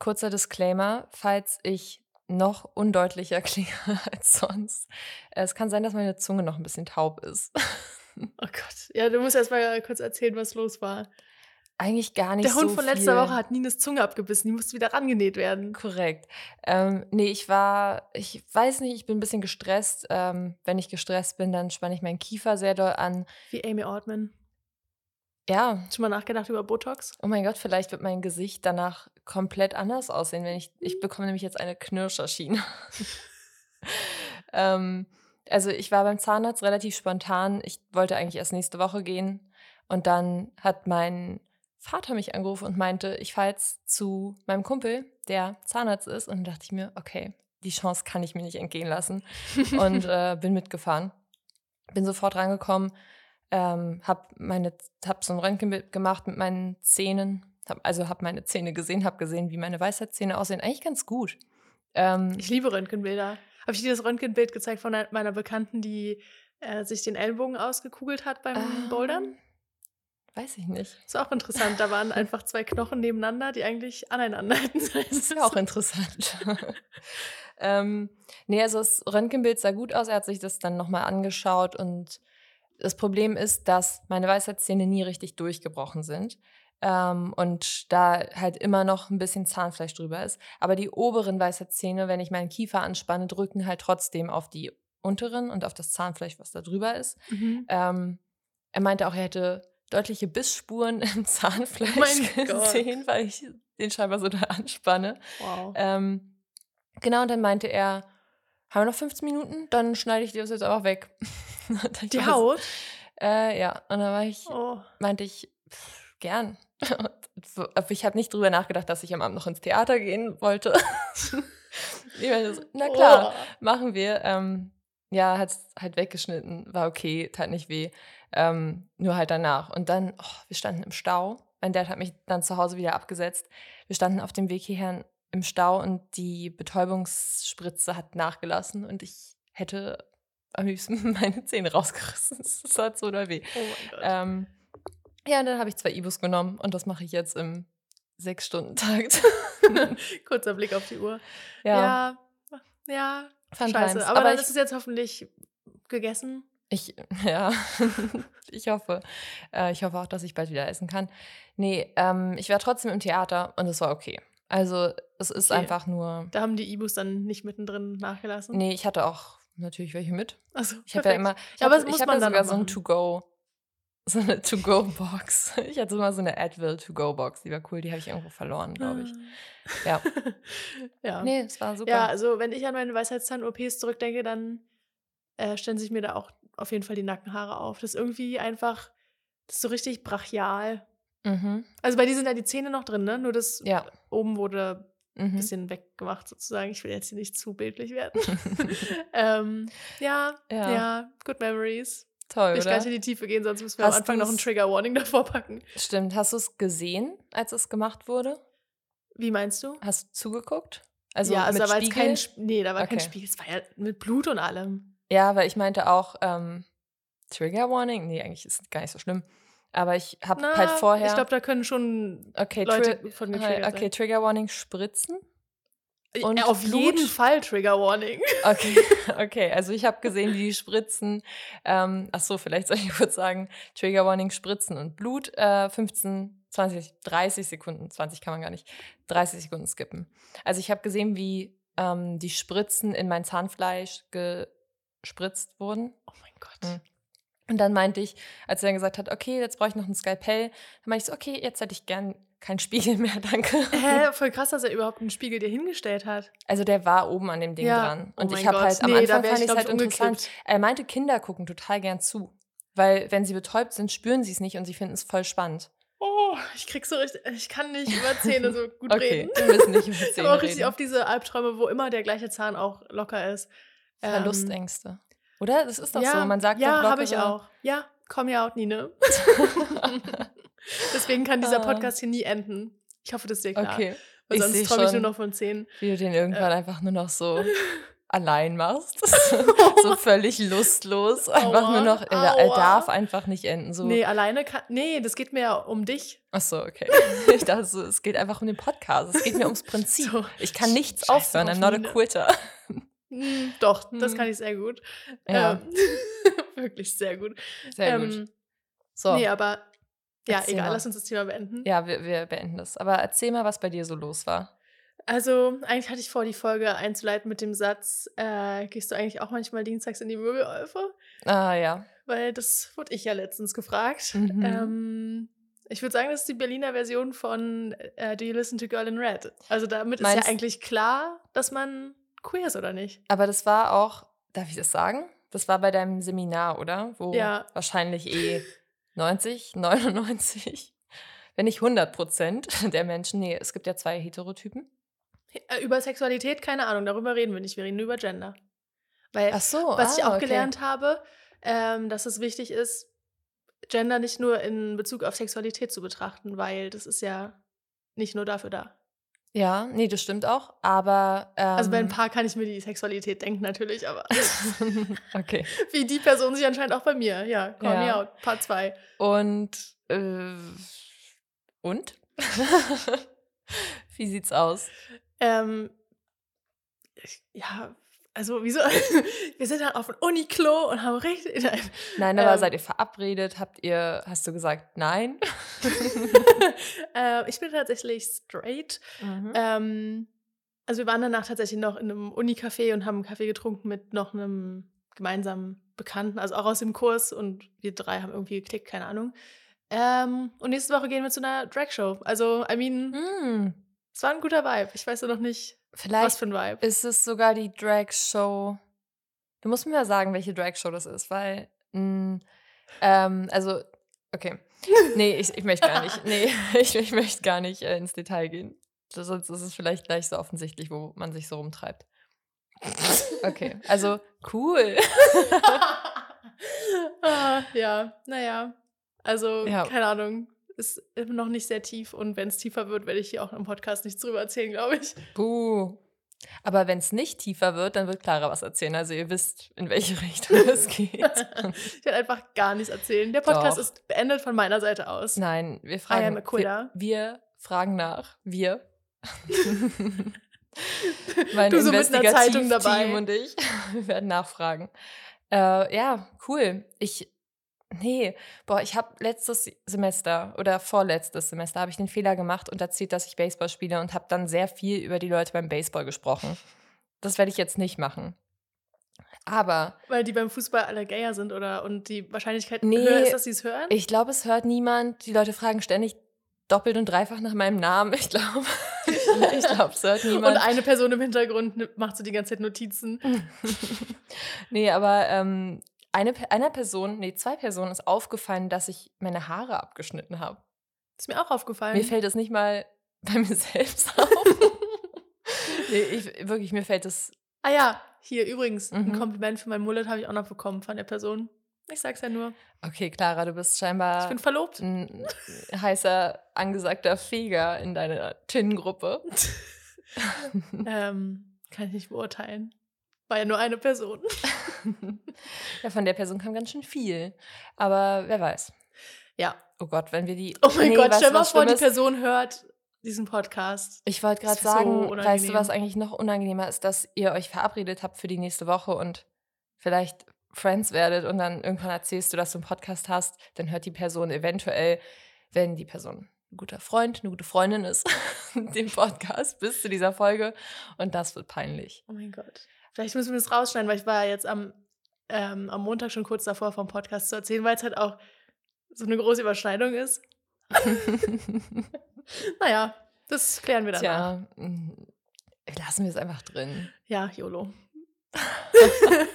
kurzer Disclaimer, falls ich noch undeutlicher klinge als sonst. Es kann sein, dass meine Zunge noch ein bisschen taub ist. Oh Gott. Ja, du musst erst mal kurz erzählen, was los war. Eigentlich gar nicht Der Hund so von letzter viel. Woche hat Nines Zunge abgebissen. Die musste wieder rangenäht werden. Korrekt. Ähm, nee, ich war, ich weiß nicht, ich bin ein bisschen gestresst. Ähm, wenn ich gestresst bin, dann spanne ich meinen Kiefer sehr doll an. Wie Amy Ortman. Ja, Schon mal nachgedacht über Botox? oh mein Gott, vielleicht wird mein Gesicht danach komplett anders aussehen, wenn ich, ich bekomme nämlich jetzt eine Knirscherschiene. ähm, also ich war beim Zahnarzt relativ spontan. Ich wollte eigentlich erst nächste Woche gehen und dann hat mein Vater mich angerufen und meinte, ich fahre jetzt zu meinem Kumpel, der Zahnarzt ist. Und dann dachte ich mir, okay, die Chance kann ich mir nicht entgehen lassen. Und äh, bin mitgefahren. Bin sofort rangekommen, ähm, hab, meine, hab so ein Röntgenbild gemacht mit meinen Zähnen. Hab, also habe meine Zähne gesehen, habe gesehen, wie meine Weisheitszähne aussehen. Eigentlich ganz gut. Ähm, Ich liebe Röntgenbilder. Habe ich dir das Röntgenbild gezeigt von einer- meiner Bekannten, die äh, sich den Ellbogen ausgekugelt hat beim ähm, Bouldern? Weiß ich nicht. Ist auch interessant. Da waren einfach zwei Knochen nebeneinander, die eigentlich aneinander hätten Das ist ja auch interessant. ähm, nee, also das Röntgenbild sah gut aus. Er hat sich das dann nochmal angeschaut und das Problem ist, dass meine Weisheitszähne nie richtig durchgebrochen sind. Ähm, und da halt immer noch ein bisschen Zahnfleisch drüber ist. Aber die oberen Weisheitszähne, wenn ich meinen Kiefer anspanne, drücken halt trotzdem auf die unteren und auf das Zahnfleisch, was da drüber ist. Mhm. Ähm, er meinte auch, er hätte deutliche Bissspuren im Zahnfleisch Mein Gott. gesehen, weil ich den scheinbar so da anspanne. Wow. Ähm, genau, und dann meinte er, haben wir noch 15 Minuten? Dann schneide ich dir das jetzt einfach weg. Die Haut? Äh, ja, und dann war ich, Oh. meinte ich, pff, gern. Aber ich habe nicht drüber nachgedacht, dass ich am Abend noch ins Theater gehen wollte. ich so, na klar, Oh. machen wir. Ähm, ja, hat halt weggeschnitten, war okay, tat nicht weh. Ähm, nur halt danach. Und dann, oh, wir standen im Stau. Mein Dad hat mich dann zu Hause wieder abgesetzt. Wir standen auf dem Weg hierher im Stau und die Betäubungsspritze hat nachgelassen und ich hätte am liebsten meine Zähne rausgerissen. Das hat so doll weh. Oh. Ähm, ja, und dann habe ich zwei Ibus genommen und das mache ich jetzt im Sechs-Stunden-Takt. Kurzer Blick auf die Uhr. ja, Ja. Ja. Fun Scheiße. Times. Aber, Aber dann ich- ist es jetzt hoffentlich gegessen. Ich, ja, ich hoffe. Äh, ich hoffe auch, dass ich bald wieder essen kann. Nee, ähm, ich war trotzdem im Theater und es war okay. Also, es ist Okay. einfach nur. Da haben die Ibus dann nicht mittendrin nachgelassen. Nee, ich hatte auch natürlich welche mit. Also, Ich habe ja immer. Ich Ja, aber hab- ja dann sogar so ein. To-Go. So eine To-Go-Box. Ich hatte immer so eine Advil To-Go-Box. Die war cool. Die habe ich irgendwo verloren, glaube ich. Ja. ja. Nee, es war super. Ja, also wenn ich an meine Weisheitszahn-OPs zurückdenke, dann äh, stellen sich mir da auch auf jeden Fall die Nackenhaare auf. Das ist irgendwie einfach, das ist so richtig brachial. Mhm. Also bei dir sind ja die Zähne noch drin, ne? Nur das Ja. oben wurde Mhm. bisschen weggemacht sozusagen. Ich will jetzt hier nicht zu bildlich werden. ähm, ja, Ja. ja, good memories. Toll, Ich oder? kann nicht in die Tiefe gehen, sonst müssen wir am Hast Anfang noch ein Trigger-Warning davor packen. Stimmt. Hast du es gesehen, als es gemacht wurde? Wie meinst du? Hast du zugeguckt? Also ja, also mit da war jetzt Spiegel? kein, nee, da war kein Okay. Spiegel. Es war ja mit Blut und allem. Ja, weil ich meinte auch, ähm, Trigger Warning? Nee, eigentlich ist es gar nicht so schlimm. Aber ich habe halt vorher. Ich glaube, da können schon okay, Leute Tri- von getriggert okay, Trigger Warning spritzen. sein. und Äh, auf Blut? jeden Fall Trigger-Warning. Okay, okay. Also ich habe gesehen, wie die spritzen. Ähm, ach so, vielleicht soll ich kurz sagen, Trigger Warning spritzen und Blut äh, 15, 20, 30 Sekunden, 20 kann man gar nicht, 30 Sekunden skippen. Also ich habe gesehen, wie ähm, die Spritzen in mein Zahnfleisch gespritzt wurden. Oh mein Gott. Mhm. Und dann meinte ich, als er dann gesagt hat, okay, jetzt brauche ich noch ein Skalpell, dann meinte ich so, okay, jetzt hätte ich gern keinen Spiegel mehr, danke. Hä, voll krass, dass er überhaupt einen Spiegel dir hingestellt hat. Also der war oben an dem Ding Ja. dran. Oh Und mein ich habe halt am Nee, Anfang fand ich, ich es halt ich, interessant. Er meinte, Kinder gucken total gern zu. Weil wenn sie betäubt sind, spüren sie es nicht und sie finden es voll spannend. Oh, ich krieg so richtig, ich kann nicht über Zähne so gut Okay, reden. wir müssen nicht über Ich Zähne habe auch richtig reden. auf diese Albträume, wo immer der gleiche Zahn auch locker ist. Ähm, Verlustängste. Oder? Das ist doch ja, so. Man sagt ja, habe ich auch. Ja, komm ja auch, Nine. Deswegen kann dieser Ah. Podcast hier nie enden. Ich hoffe, das ist dir klar. Okay. Weil ich sonst träume ich nur noch von 10. Wie du den irgendwann einfach nur noch so allein machst. so völlig lustlos. Einfach Aua, nur noch, er, er darf einfach nicht enden. So. Nee, alleine kann. Nee, das geht mir ja um dich. Ach so, okay. Ich dachte, so, es geht einfach um den Podcast. Es geht mir ums Prinzip. So, Ich kann nichts scheiß aufhören. I'm not a quitter. Hm, doch, das Hm. kann ich sehr gut. Ja, Ähm, wirklich sehr gut. sehr gut. Ähm, So, Nee, aber ja, Erzähl egal, mal. lass uns das Thema beenden. ja, wir, wir beenden das. Aber erzähl mal, was bei dir so los war. Also, eigentlich hatte ich vor, die Folge einzuleiten mit dem Satz: äh, Gehst du eigentlich auch manchmal dienstags in die Möbelöfe? Ah, ja. Weil das wurde ich ja letztens gefragt. Mhm. Ähm, ich würde sagen, das ist die Berliner Version von äh, Do You Listen to Girl in Red? Also, damit ist Meinst- ja eigentlich klar, dass man queer ist, oder nicht? Aber das war auch, darf ich das sagen? Das war bei deinem Seminar, oder? Wo Ja. wahrscheinlich eh 90, 99, wenn nicht 100 Prozent der Menschen, nee, es gibt ja zwei Heterotypen. Äh, über Sexualität, keine Ahnung, darüber reden wir nicht. Wir reden nur über Gender. Weil Ach so, Was ich ah, auch okay. gelernt habe, ähm, dass es wichtig ist, Gender nicht nur in Bezug auf Sexualität zu betrachten, weil das ist ja nicht nur dafür da. Ja, nee, das stimmt auch, aber. Ähm, Also bei ein paar kann ich mir die Sexualität denken natürlich, aber okay. wie die Person sich anscheinend auch bei mir. Ja, call me Ja. out, Part 2. Und. Äh, und? Wie sieht's aus? Ähm, ich- ja, also wieso? Wir sind halt auf dem Uniklo und haben richtig. Nein. Nein, aber Ähm. seid ihr verabredet? Habt ihr, hast du gesagt, nein? äh, ich bin tatsächlich straight. Mhm. Ähm, also wir waren danach tatsächlich noch in einem Unicafé und haben einen Kaffee getrunken mit noch einem gemeinsamen Bekannten, also auch aus dem Kurs und wir drei haben irgendwie geklickt, keine Ahnung. Ähm, und nächste Woche gehen wir zu einer Drag-Show. Also, I mean, Hm, es war ein guter Vibe. Ich weiß nur noch nicht, was vielleicht für ein Vibe. ist es sogar die Drag-Show. Du musst mir mal sagen, welche Drag-Show das ist, weil. mh, ähm, also, okay. Nee, ich, ich möchte gar nicht. Nee, ich, ich möchte gar nicht äh, ins Detail gehen. Sonst ist es vielleicht gleich so offensichtlich, wo man sich so rumtreibt. Okay, also cool. ah, ja, naja. Also, Ja. keine Ahnung. Ist immer noch nicht sehr tief und wenn es tiefer wird, werde ich hier auch im Podcast nichts drüber erzählen, glaube ich. Puh. Aber wenn es nicht tiefer wird, dann wird Clara was erzählen. Also ihr wisst, in welche Richtung es geht. ich werde einfach gar nichts erzählen. Der Podcast Doch. ist beendet von meiner Seite aus. Nein, wir fragen. Wir, wir fragen nach. Wir. mein Du so Investigativteam dabei. und ich. Wir werden nachfragen. Äh, ja, cool. Ich. Nee, boah, ich habe letztes Semester oder vorletztes Semester habe ich den Fehler gemacht und erzählt, dass ich Baseball spiele und habe dann sehr viel über die Leute beim Baseball gesprochen. Das werde ich jetzt nicht machen. Aber Weil die beim Fußball alle gayer sind oder und die Wahrscheinlichkeit Nee, höher ist, dass sie es hören. Ich glaube, es hört niemand. Die Leute fragen ständig doppelt und dreifach nach meinem Namen. Ich glaube, ich glaube, es hört und niemand. eine Person im Hintergrund macht so die ganze Zeit Notizen. nee, aber ähm, eine, einer Person, nee, zwei Personen ist aufgefallen, dass ich meine Haare abgeschnitten habe. Ist mir auch aufgefallen. Mir fällt es nicht mal bei mir selbst auf. nee, ich, wirklich, mir fällt es. ah ja, hier übrigens, Mhm. ein Kompliment für mein Mullet habe ich auch noch bekommen von der Person. Ich sag's ja nur. Okay, Clara, du bist scheinbar Ich bin verlobt. ein heißer, angesagter Feger in deiner Tin-Gruppe. ähm, kann ich nicht beurteilen. War ja nur eine Person. Ja, von der Person kam ganz schön viel. Aber wer weiß. Ja. Oh Gott, wenn wir die. Oh mein Nee, Gott, stell mal vor, die? Person hört diesen Podcast. Ich wollte gerade wär so sagen, weißt du, was eigentlich noch unangenehmer ist, dass ihr euch verabredet habt für die nächste Woche und vielleicht Friends werdet und dann irgendwann erzählst du, dass du einen Podcast hast, dann hört die Person eventuell, wenn die Person ein guter Freund, eine gute Freundin ist, den Podcast bis zu dieser Folge und das wird peinlich. Oh mein Gott. Vielleicht müssen wir das rausschneiden, weil ich war jetzt am, ähm, am Montag schon kurz davor, vom Podcast zu erzählen, weil es halt auch so eine große Überschneidung ist. Naja, das klären wir dann. Tja, mm, lassen wir es einfach drin. Ja, YOLO.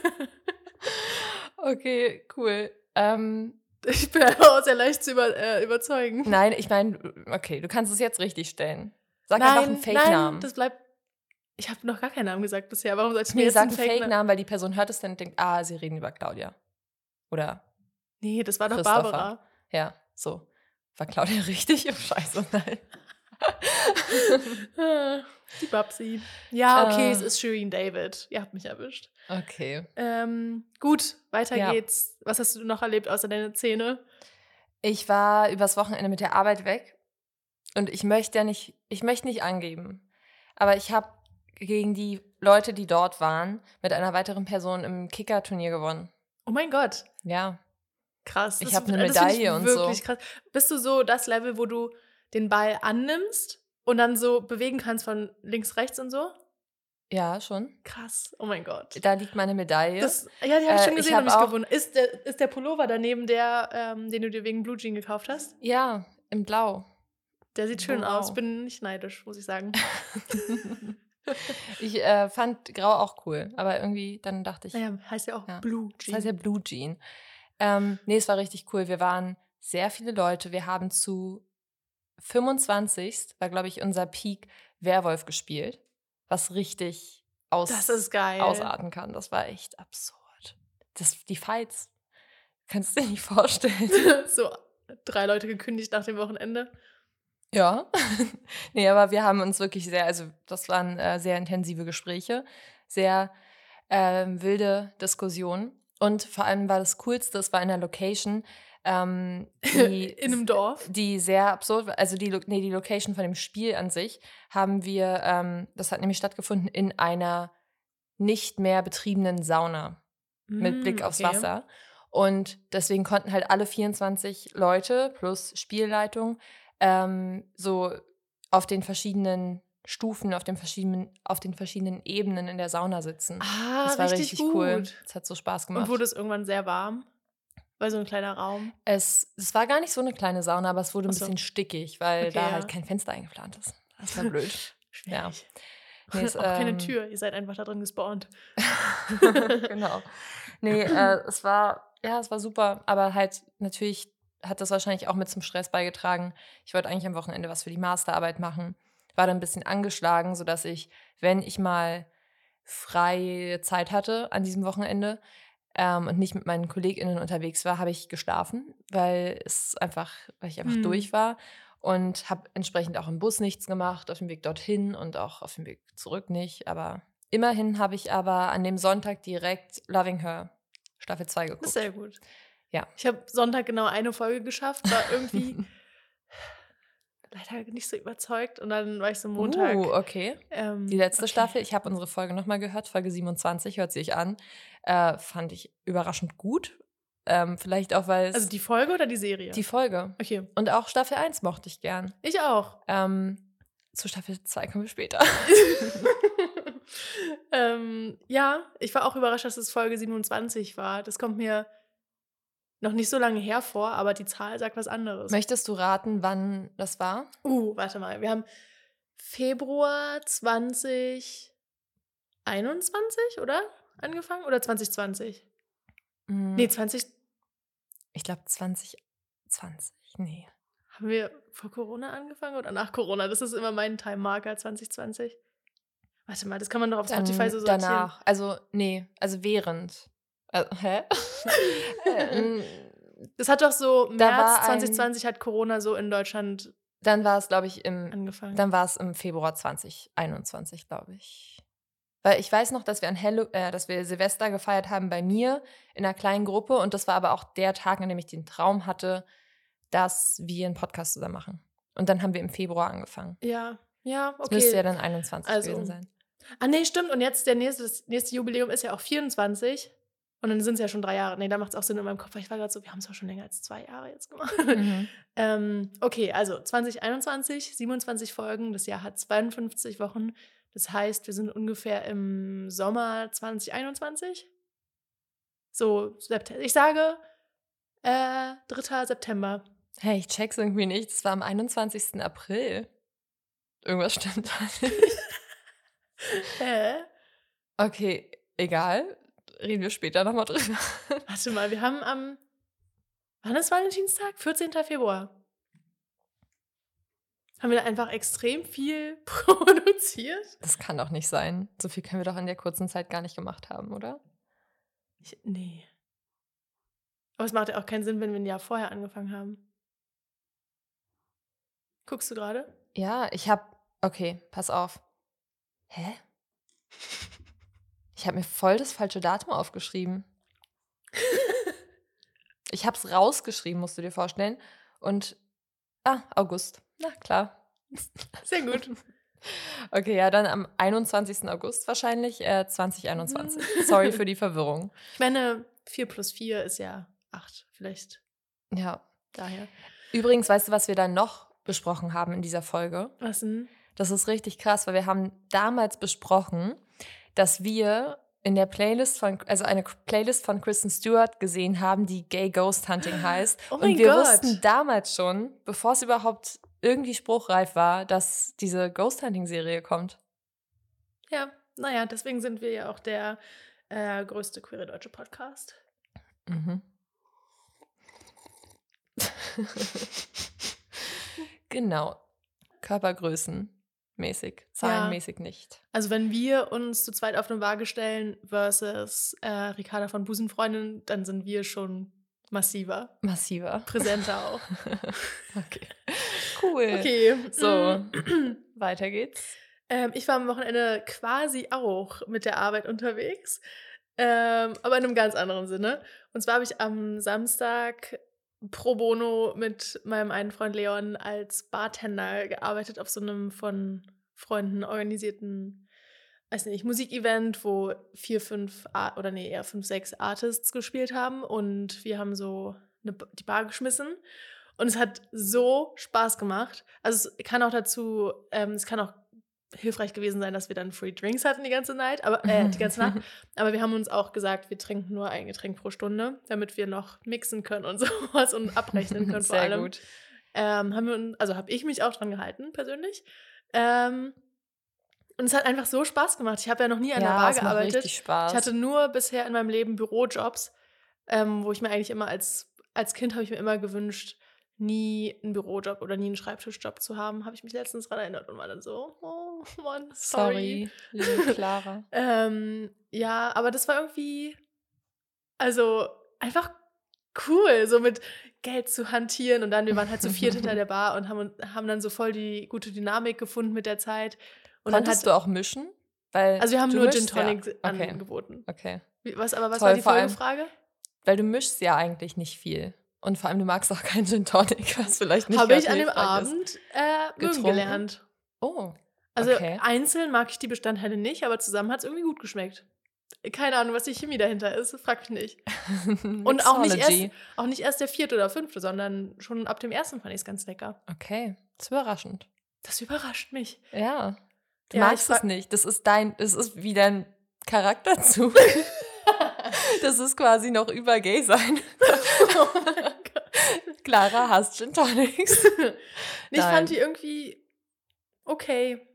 Okay, cool. Ähm, Ich bin einfach auch sehr leicht zu über, äh, überzeugen. nein, ich meine, okay, du kannst es jetzt richtig stellen. Sag einfach einen Fake-Namen. nein, das bleibt. Ich habe noch gar keinen Namen gesagt bisher. Warum sollte ich mir Nee, jetzt einen Fake-Namen? Fake-Namen, weil die Person hört es dann und denkt, ah, sie reden über Claudia. Oder, Nee, das war doch. Barbara. ja, so. War Claudia richtig? Oh, scheiße, nein. Die Babsi. Ja, okay, Äh. es ist Shirin David. Ihr habt mich erwischt. Okay. Ähm, gut, weiter Ja. geht's. Was hast du noch erlebt außer deine Zähne? Ich war übers Wochenende mit der Arbeit weg und ich möchte ja nicht, ich möchte nicht angeben, aber ich habe gegen die Leute, die dort waren, mit einer weiteren Person im Kicker-Turnier gewonnen. Oh mein Gott, Ja. krass. Ich Das- hab eine Medaille und so. wirklich Krass. Bist du so das Level, wo du den Ball annimmst und dann so bewegen kannst von links, rechts und so? Ja, schon. Krass. Oh mein Gott. Da liegt meine Medaille. Das, ja, die habe ich Äh, schon gesehen hab und mich gewundert. Ist der, ist der Pullover daneben der, ähm, den du dir wegen Blue Jean gekauft hast? ja, im Blau. Der sieht schön Wow. aus. Bin nicht neidisch, muss ich sagen. ich äh, fand Grau auch cool, aber irgendwie dann dachte ich, Naja, heißt ja auch Ja. Blue das Jean. heißt ja Blue Jean. Ähm, nee, es war richtig cool. Wir waren sehr viele Leute. Wir haben zu 25. war, glaube ich, unser Peak Werwolf gespielt, was richtig aus, das ist geil. ausarten kann. Das war echt absurd. Das, die Fights, kannst du dir nicht vorstellen. so drei Leute gekündigt nach dem Wochenende. Ja. nee, aber wir haben uns wirklich sehr, also das waren äh, sehr intensive Gespräche, sehr ähm, wilde Diskussionen. Und vor allem war das Coolste, es war in einer Location, ähm, die, In einem Dorf. die sehr absurd war. Also die, nee, die Location von dem Spiel an sich haben wir, ähm, das hat nämlich stattgefunden in einer nicht mehr betriebenen Sauna mit Mm, Blick aufs okay. Wasser. Und deswegen konnten halt alle 24 Leute plus Spielleitung ähm, so auf den verschiedenen Stufen, auf den verschiedenen, auf den verschiedenen Ebenen in der Sauna sitzen. Ah, das war richtig, richtig, gut. cool. Es hat so Spaß gemacht. Und wurde es irgendwann sehr warm? Weil so ein kleiner Raum. es, es war gar nicht so eine kleine Sauna, aber es wurde ein so. bisschen stickig, weil Okay, da ja. halt kein Fenster eingeplant ist. Das war blöd. Ja. Nee, es, auch keine ähm, Tür. Ihr seid einfach da drin gespawnt. genau. Nee, äh, es war, ja, es war super, aber halt natürlich hat das wahrscheinlich auch mit zum Stress beigetragen. Ich wollte eigentlich am Wochenende was für die Masterarbeit machen, war dann ein bisschen angeschlagen, sodass ich, wenn ich mal freie Zeit hatte an diesem Wochenende ähm, und nicht mit meinen KollegInnen unterwegs war, habe ich geschlafen, weil es einfach, weil ich einfach Hm. durch war und habe entsprechend auch im Bus nichts gemacht, auf dem Weg dorthin und auch auf dem Weg zurück nicht. Aber immerhin habe ich aber an dem Sonntag direkt Loving Her Staffel 2 Das geguckt. sehr gut. Ja. Ich habe Sonntag genau eine Folge geschafft, war irgendwie leider nicht so überzeugt. Und dann war ich so Montag. Uh, okay. ähm, Die letzte okay. Staffel, ich habe unsere Folge nochmal gehört, Folge 27, hört sich an. Äh, fand ich überraschend gut. Ähm, vielleicht auch, weil es Also die Folge oder die Serie? die Folge. okay. Und auch Staffel 1 mochte ich gern. Ich auch. Ähm, zu Staffel 2 kommen wir später. ähm, ja, ich war auch überrascht, dass es Folge 27 war. Das kommt mir noch nicht so lange her vor, aber die Zahl sagt was anderes. Möchtest du raten, wann das war? Uh, warte mal. Wir haben Februar 2021, oder? Angefangen? Oder 2020? Hm, Nee, 20. ich glaube 2020. Nee. Haben wir vor Corona angefangen oder nach Corona? Das ist immer mein Time-Marker 2020. Warte mal, das kann man doch auf Dann Spotify so sortieren. danach. Also, nee, also während. Äh, hä? Äh, mm, Das hat doch so Da März war ein- 2020 hat Corona so in Deutschland dann war es, glaube ich, im angefangen. Dann war es im Februar 2021, glaube ich. Weil ich weiß noch, dass wir an Hello, äh, dass wir Silvester gefeiert haben bei mir in einer kleinen Gruppe und das war aber auch der Tag, an dem ich den Traum hatte, dass wir einen Podcast zusammen machen. Und dann haben wir im Februar angefangen. ja, ja, Das okay. müsste ja dann 21 Also, gewesen sein. Ah, nee, stimmt. Und jetzt der nächste, das nächste Jubiläum ist ja auch 24. Und dann sind es ja schon drei Jahre. Nee, da macht es auch Sinn in meinem Kopf, weil ich war gerade so, wir haben es auch schon länger als zwei Jahre jetzt gemacht. Mhm. ähm, okay, also 2021, 27 Folgen. Das Jahr hat 52 Wochen. Das heißt, wir sind ungefähr im Sommer 2021. So, September. Ich sage äh, 3. September. Hey, ich check's irgendwie nicht. Das war am 21. April. Irgendwas stimmt da nicht. Hä? Okay, egal. Reden wir später nochmal drüber. Warte mal, wir haben am. Wann ist Valentinstag? 14. Februar. Haben wir da einfach extrem viel produziert? Das kann doch nicht sein. So viel können wir doch in der kurzen Zeit gar nicht gemacht haben, oder? Ich, nee. Aber es macht ja auch keinen Sinn, wenn wir ein Jahr vorher angefangen haben. Guckst du gerade? Ja, ich habe. Okay, pass auf. Hä? Ich habe mir voll das falsche Datum aufgeschrieben. ich habe es rausgeschrieben, musst du dir vorstellen. Und, ah, August. Na klar. Sehr gut. Okay, ja, dann am 21. August wahrscheinlich, äh, 2021. Sorry für die Verwirrung. Ich meine, 4 plus 4 ist ja 8, vielleicht Ja. daher. Übrigens, weißt du, was wir dann noch besprochen haben in dieser Folge? Was denn? Das ist richtig krass, weil wir haben damals besprochen, dass wir in der Playlist von, also eine Playlist von Kristen Stewart gesehen haben, die Gay Ghost Hunting heißt. Oh Und wir Gott. wussten damals schon, bevor es überhaupt irgendwie spruchreif war, dass diese Ghost Hunting Serie kommt. Ja, naja, deswegen sind wir ja auch der äh, größte queere deutsche Podcast. Mhm. genau. Körpergrößen mäßig, zahlenmäßig nicht. Also wenn wir uns zu zweit auf eine Waage stellen versus äh, Ricarda von Busenfreundin, dann sind wir schon massiver, Massiver. präsenter auch. Okay. Cool. Okay, So, mm. weiter geht's. Ähm, ich war am Wochenende quasi auch mit der Arbeit unterwegs, ähm, aber in einem ganz anderen Sinne. Und zwar habe ich am Samstag pro bono mit meinem einen Freund Leon als Bartender gearbeitet auf so einem von Freunden organisierten, weiß nicht, Musikevent, wo vier, fünf Ar- oder nee, eher fünf, sechs Artists gespielt haben und wir haben so eine, die Bar geschmissen. Und es hat so Spaß gemacht. Also es kann auch dazu, ähm, es kann auch hilfreich gewesen sein, dass wir dann Free Drinks hatten die ganze Nacht, aber äh, die ganze Nacht. Aber wir haben uns auch gesagt, wir trinken nur ein Getränk pro Stunde, damit wir noch mixen können und sowas und abrechnen können vor Sehr allem. gut. Ähm, haben wir, also habe ich mich auch dran gehalten, persönlich. Ähm, und es hat einfach so Spaß gemacht. Ich habe ja noch nie an der ja, Bar gearbeitet. Ich hatte nur bisher in meinem Leben Bürojobs, ähm, wo ich mir eigentlich immer als, als Kind habe ich mir immer gewünscht, nie einen Bürojob oder nie einen Schreibtischjob zu haben. Habe ich mich letztens daran erinnert und war dann so, oh Mann, sorry. Sorry, liebe Clara. Ähm, ja, aber das war irgendwie, also einfach cool, so mit Geld zu hantieren und dann, wir waren halt zu viert hinter der Bar und haben, haben dann so voll die gute Dynamik gefunden mit der Zeit. Und Konntest dann du auch mischen? Weil also wir haben nur mischst Gin Tonic Ja. Okay. angeboten. okay. Was, aber was Toll, war die vor allem- Folgefrage? Weil du mischst ja eigentlich nicht viel. Und vor allem, du magst auch keinen Gin Tonic, was vielleicht nicht Habe ich an dem. Abend äh, Getrunken? gelernt. Oh. Also Okay. einzeln mag ich die Bestandteile nicht, aber zusammen hat es irgendwie gut geschmeckt. Keine Ahnung, was die Chemie dahinter ist, frag mich nicht. Und auch nicht, erst, auch nicht erst der vierte oder fünfte, sondern schon ab dem ersten fand ich es ganz lecker. Okay, das ist überraschend. Das überrascht mich. Ja. Du Ja, magst es nicht. Das ist dein, das ist wie dein Charakterzug. das ist quasi noch über Gay sein. Clara hasst Gin Tonics. Ich fand die irgendwie okay.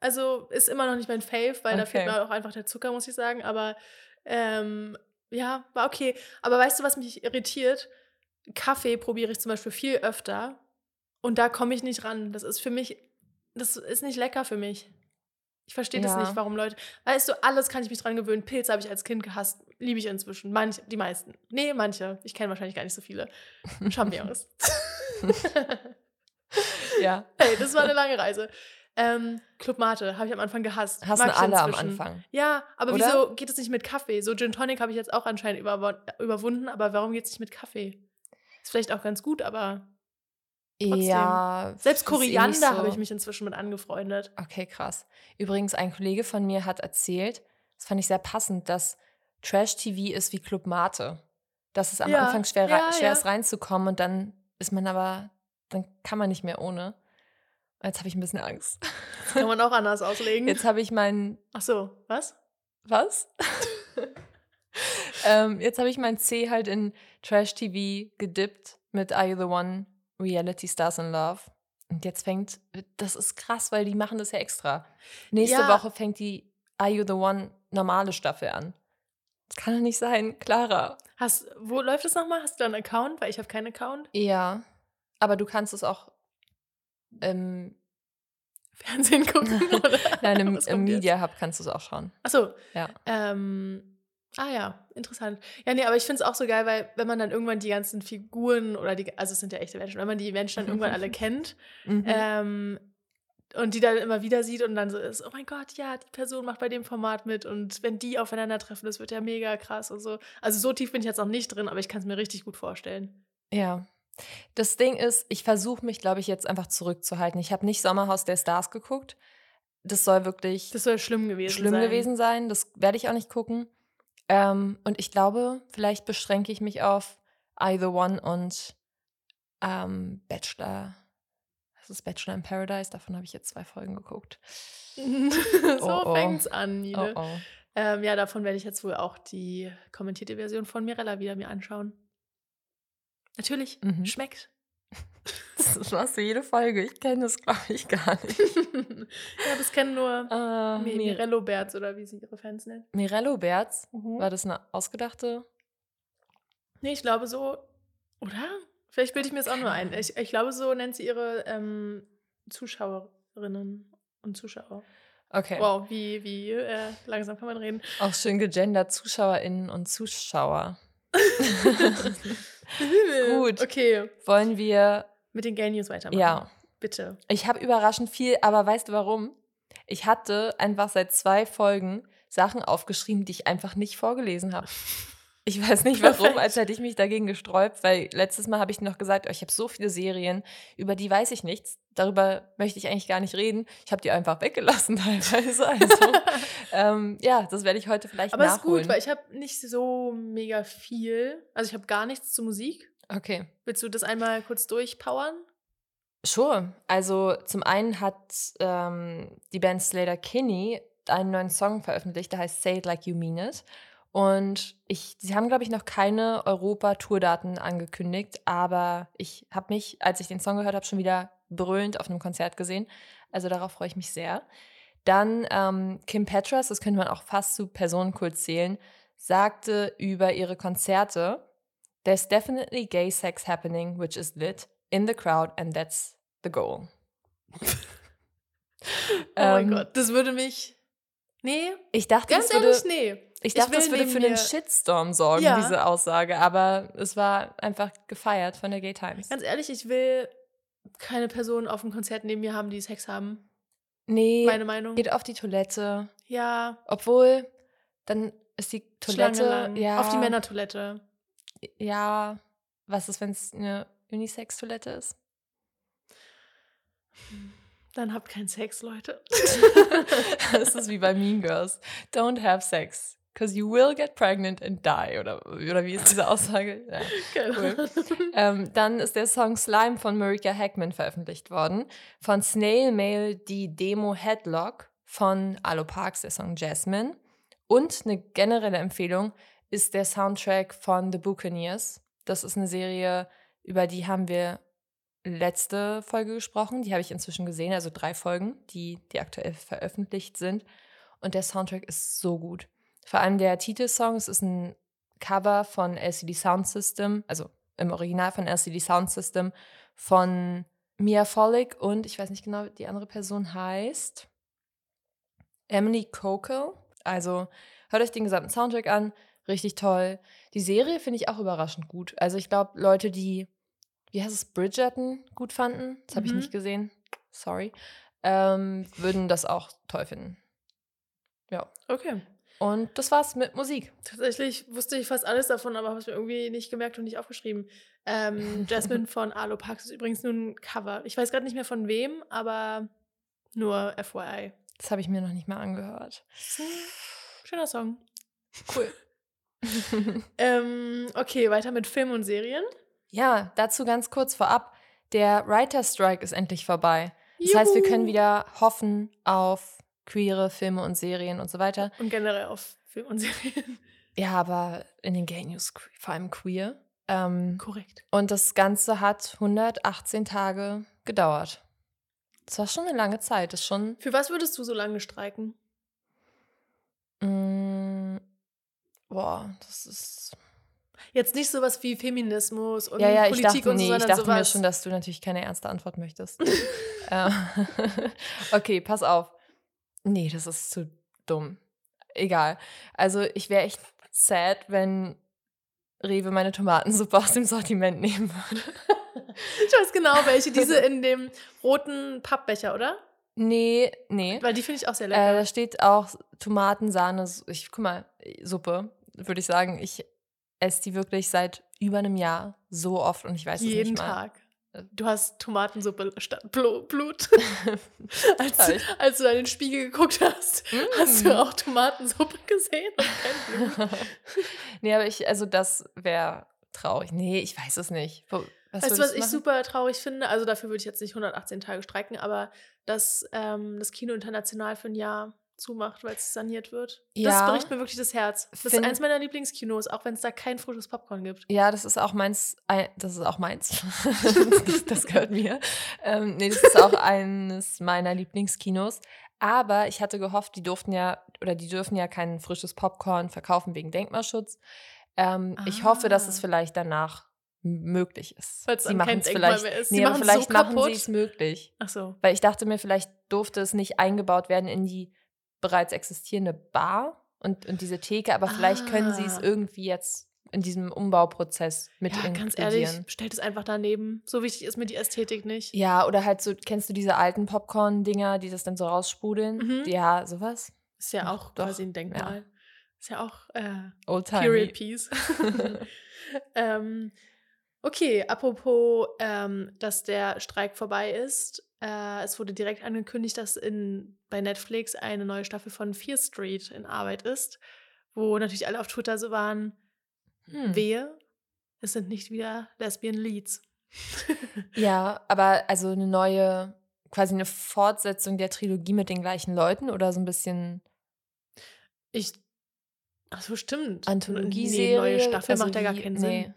Also ist immer noch nicht mein Fave, weil da fehlt Okay. mir auch einfach der Zucker, muss ich sagen. Aber ähm, ja, war okay. Aber weißt du, was mich irritiert? Kaffee probiere ich zum Beispiel viel öfter und da komme ich nicht ran. Das ist für mich, das ist nicht lecker für mich. Ich verstehe das Ja. nicht, warum Leute. Weißt du, alles kann ich mich dran gewöhnen. Pilze habe ich als Kind gehasst, liebe ich inzwischen. Manche, die meisten. Nee, manche. Ich kenne wahrscheinlich gar nicht so viele. Champignons. ja. Hey, das war eine lange Reise. Ähm, Club Mate habe ich am Anfang gehasst. Hassen Mag alle am. Anfang. Ja, aber Oder? wieso geht es nicht mit Kaffee? So Gin Tonic habe ich jetzt auch anscheinend überw überwunden, aber warum geht es nicht mit Kaffee? Ist vielleicht auch ganz gut, aber Trotzdem. Ja. selbst eh Koriander so- habe ich mich inzwischen mit angefreundet. Okay, krass. Übrigens, ein Kollege von mir hat erzählt, das fand ich sehr passend, dass Trash-TV ist wie Club Mate. Dass es am Ja, Anfang schwer, ja, schwer ja. ist, reinzukommen und dann ist man aber, dann kann man nicht mehr ohne. Jetzt habe ich ein bisschen Angst. Das kann man auch anders auslegen. Jetzt habe ich meinen, Ach so, was? was? ähm, jetzt habe ich mein C halt in Trash-TV gedippt mit Are You the One? Reality Stars in Love. Und jetzt fängt, das ist krass, weil die machen das ja extra. Nächste Ja. Woche fängt die Are You the One normale Staffel an. Das kann doch nicht sein, Clara. Hast, wo läuft es nochmal? Hast du einen Account? Weil ich habe keinen Account. Ja, aber du kannst es auch im, Fernsehen gucken oder? nein, im, im jetzt? Media Hub kannst du es auch schauen. Ach so. Ja. Ähm, ah ja, interessant. Ja, nee, aber ich finde es auch so geil, weil wenn man dann irgendwann die ganzen Figuren oder die, also es sind ja echte Menschen, wenn man die Menschen dann irgendwann alle kennt, Mhm. ähm, und die dann immer wieder sieht und dann so ist, oh mein Gott, ja, die Person macht bei dem Format mit und wenn die aufeinandertreffen, das wird ja mega krass und so. Also so tief bin ich jetzt noch nicht drin, aber ich kann es mir richtig gut vorstellen. Ja. Das Ding ist, ich versuche mich, glaube ich, jetzt einfach zurückzuhalten. Ich habe nicht Sommerhaus der Stars geguckt. Das soll wirklich Das soll schlimm gewesen schlimm sein. gewesen sein. Das werde ich auch nicht gucken. Ähm, und ich glaube, vielleicht beschränke ich mich auf I the One und ähm, Bachelor. Das ist Bachelor in Paradise. Davon habe ich jetzt zwei Folgen geguckt. so Oh, oh. fängt's an, Nile. Oh, oh. Ähm, ja, davon werde ich jetzt wohl auch die kommentierte Version von Mirella wieder mir anschauen. Natürlich, Mhm. schmeckt. Das machst du jede Folge. Ich kenne das, glaube ich, gar nicht. ja, das kennen nur Äh, Mi- Mir Mirello Berz oder wie sie ihre Fans nennen. Mirello Berz. Mhm. War das eine ausgedachte? Nee, ich glaube so, oder? Vielleicht bilde ich mir das auch nur ein. Ich, ich glaube, so nennt sie ihre ähm, Zuschauerinnen und Zuschauer. Okay. Wow, wie, wie äh, langsam kann man reden. Auch schön gegendert ZuschauerInnen und Zuschauer. Gut. Okay, Wollen wir. mit den Gay News weitermachen. Ja. Bitte. Ich habe überraschend viel, aber weißt du warum? Ich hatte einfach seit zwei Folgen Sachen aufgeschrieben, die ich einfach nicht vorgelesen habe. Ich weiß nicht warum, als hätte ich mich dagegen gesträubt, weil letztes Mal habe ich noch gesagt, oh, ich habe so viele Serien, über die weiß ich nichts. Darüber möchte ich eigentlich gar nicht reden. Ich habe die einfach weggelassen teilweise. Also, ähm, ja, das werde ich heute vielleicht Aber ist nachholen. gut, weil ich habe nicht so mega viel. Also ich habe gar nichts zu Musik. okay. Willst du das einmal kurz durchpowern? Sure. Also zum einen hat ähm, die Band Slater Kinney einen neuen Song veröffentlicht, der heißt Say It Like You Mean It. Und ich, sie haben, glaube ich, noch keine Europa-Tourdaten angekündigt, aber ich habe mich, als ich den Song gehört habe, schon wieder brüllend auf einem Konzert gesehen. Also darauf freue ich mich sehr. Dann ähm, Kim Petras, das könnte man auch fast zu Personenkult zählen, sagte über ihre Konzerte, There's definitely gay sex happening, which is lit, in the crowd, and that's the goal. Oh mein Ähm, Gott, das würde mich. Nee, Ich dachte, ganz das würde, ehrlich, nee. Ich dachte, will das würde für einen Shitstorm sorgen, Ja. diese Aussage, aber es war einfach gefeiert von der Gay Times. Ganz ehrlich, ich will keine Person auf dem Konzert neben mir haben, die Sex haben. Nee, Meine Meinung. geht auf die Toilette. Ja, Obwohl, dann ist die Toilette. Ja, Auf die Männertoilette. Ja, was ist, wenn es eine Unisex-Toilette ist? Dann habt keinen Sex, Leute. das ist wie bei Mean Girls. Don't have sex, because you will get pregnant and die. Oder, oder wie ist diese Aussage? Ja. Cool. Ähm, dann ist der Song Slime von Marika Hackman veröffentlicht worden. Von Snail Mail die Demo Headlock. Von Alo Parks der Song Jasmine. Und eine generelle Empfehlung ist der Soundtrack von The Buccaneers. Das ist eine Serie, über die haben wir letzte Folge gesprochen. Die habe ich inzwischen gesehen, also drei Folgen, die, die aktuell veröffentlicht sind. Und der Soundtrack ist so gut. Vor allem der Titelsong, es ist ein Cover von LCD Sound System, also im Original von LCD Sound System, von Mia Follick und ich weiß nicht genau, wie die andere Person heißt. Emily Coco. Also hört euch den gesamten Soundtrack an, richtig toll. Die Serie finde ich auch überraschend gut. Also ich glaube, Leute, die, wie heißt es, Bridgerton gut fanden, das habe ich Mhm. nicht gesehen, sorry, ähm, würden das auch toll finden. Ja. Okay. Und das war's mit Musik. Tatsächlich wusste ich fast alles davon, aber habe es mir irgendwie nicht gemerkt und nicht aufgeschrieben. Ähm, Jasmine von Alo Parks ist übrigens nur ein Cover. Ich weiß gerade nicht mehr von wem, aber nur FYI. Das habe ich mir noch nicht mal angehört. Schöner Song. Cool. Ähm, okay, weiter mit Film und Serien. ja, dazu ganz kurz vorab. Der Writer Strike ist endlich vorbei. Das heißt, wir können Juhu. wieder hoffen auf queere Filme und Serien und so weiter. Und generell auf Film und Serien. Ja, aber in den Gay News vor allem queer. Ähm, Korrekt. und das Ganze hat 118 Tage gedauert. Das war schon eine lange Zeit. Das ist schon. Für was würdest du so lange streiken? Mm, boah, das ist. Jetzt nicht sowas wie Feminismus und ja, ja, ich Politik dachte, und so, nee, ich dachte mir sowas. schon, dass du natürlich keine ernste Antwort möchtest. Ähm, okay, pass auf. Nee, das ist zu dumm. Egal. Also, ich wäre echt sad, wenn Rewe meine Tomatensuppe aus dem Sortiment nehmen würde. ich weiß genau welche. Diese in dem roten Pappbecher, oder? Nee, nee. Weil die finde ich auch sehr Äh, lecker. da steht auch Tomatensahne. Ich guck mal, Suppe, würde ich sagen. Ich esse die wirklich seit über einem Jahr so oft und ich weiß es Jeden nicht mal. Tag. Du hast Tomatensuppe statt Blu- Blut. als, als du da in den Spiegel geguckt hast, hast Mm. du auch Tomatensuppe gesehen und kein Blut. nee, aber ich, also das wäre traurig. Nee, ich weiß es nicht. Wo- Was Weißt du, was ich machen? super traurig finde? Also dafür würde ich jetzt nicht 118 Tage streiken, aber dass ähm, das Kino international für ein Jahr zumacht, weil es saniert wird. Das Ja. bricht mir wirklich das Herz. Das ist Find- eins meiner Lieblingskinos, auch wenn es da kein frisches Popcorn gibt. Ja, das ist auch meins. ein- Das ist auch meins. das, das gehört mir. Ähm, nee, das ist auch eines meiner Lieblingskinos. Aber ich hatte gehofft, die durften ja oder die dürfen ja kein frisches Popcorn verkaufen wegen Denkmalschutz. Ähm, Ich hoffe, dass es Ah. vielleicht danach möglich ist. Weil's Sie machen es vielleicht. mehr ist. Nee, Sie aber machen's so vielleicht machen sie es möglich. Ach so. Weil ich dachte mir, vielleicht durfte es nicht eingebaut werden in die bereits existierende Bar und, und diese Theke, aber vielleicht können sie es Ah. irgendwie jetzt in diesem Umbauprozess mit Ja, ganz ehrlich, stellt es einfach daneben. So wichtig ist mir die Ästhetik nicht. Ja, oder halt so, kennst du diese alten Popcorn-Dinger, die das dann so raussprudeln? Mhm. Ja, sowas. Ist ja auch doch, quasi ein Denkmal. Ist ja auch äh, Oldtimey. Period Piece. ähm, okay, apropos, ähm, dass der Streik vorbei ist. Äh, es wurde direkt angekündigt, dass in, bei Netflix eine neue Staffel von Fear Street in Arbeit ist, wo natürlich alle auf Twitter so waren, Hm. wehe, es sind nicht wieder Lesbian Leads. Ja, aber also eine neue, quasi eine Fortsetzung der Trilogie mit den gleichen Leuten oder so ein bisschen Ich. Ach so, stimmt. Anthologieserie. Nee, neue Staffel also macht ja gar keinen nee. Sinn.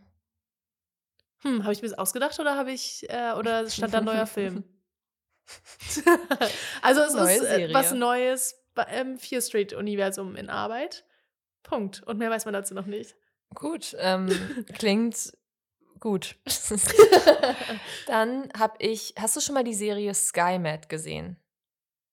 Hm, habe ich mir das ausgedacht oder habe ich äh, oder stand da ein neuer Film? also es Neue ist äh, Serie. was Neues im Fear Street Universum in Arbeit. Punkt. Und mehr weiß man dazu noch nicht. Gut, ähm, klingt gut. Dann habe ich, hast du schon mal die Serie Skymat gesehen?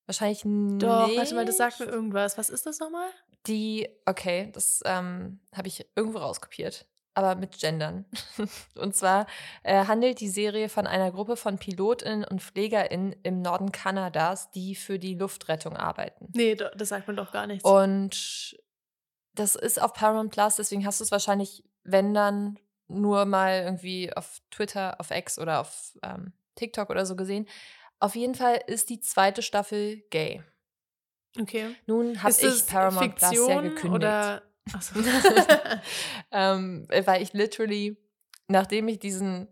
Wahrscheinlich nicht. Doch, warte mal, das sagt mir irgendwas. Was ist das nochmal? Die, okay, das ähm, habe ich irgendwo rauskopiert, aber mit Gendern. und zwar äh, handelt die Serie von einer Gruppe von PilotInnen und PflegerInnen im Norden Kanadas, die für die Luftrettung arbeiten. Nee, das sagt mir doch gar nichts. Und das ist auf Paramount Plus, deswegen hast du es wahrscheinlich, wenn dann, nur mal irgendwie auf Twitter, auf X oder auf ähm, TikTok oder so gesehen. Auf jeden Fall ist die zweite Staffel gay. okay. Nun habe ich Paramount Plus ja Fiktion gekündigt. oder Achso. ähm, weil ich literally, nachdem ich diesen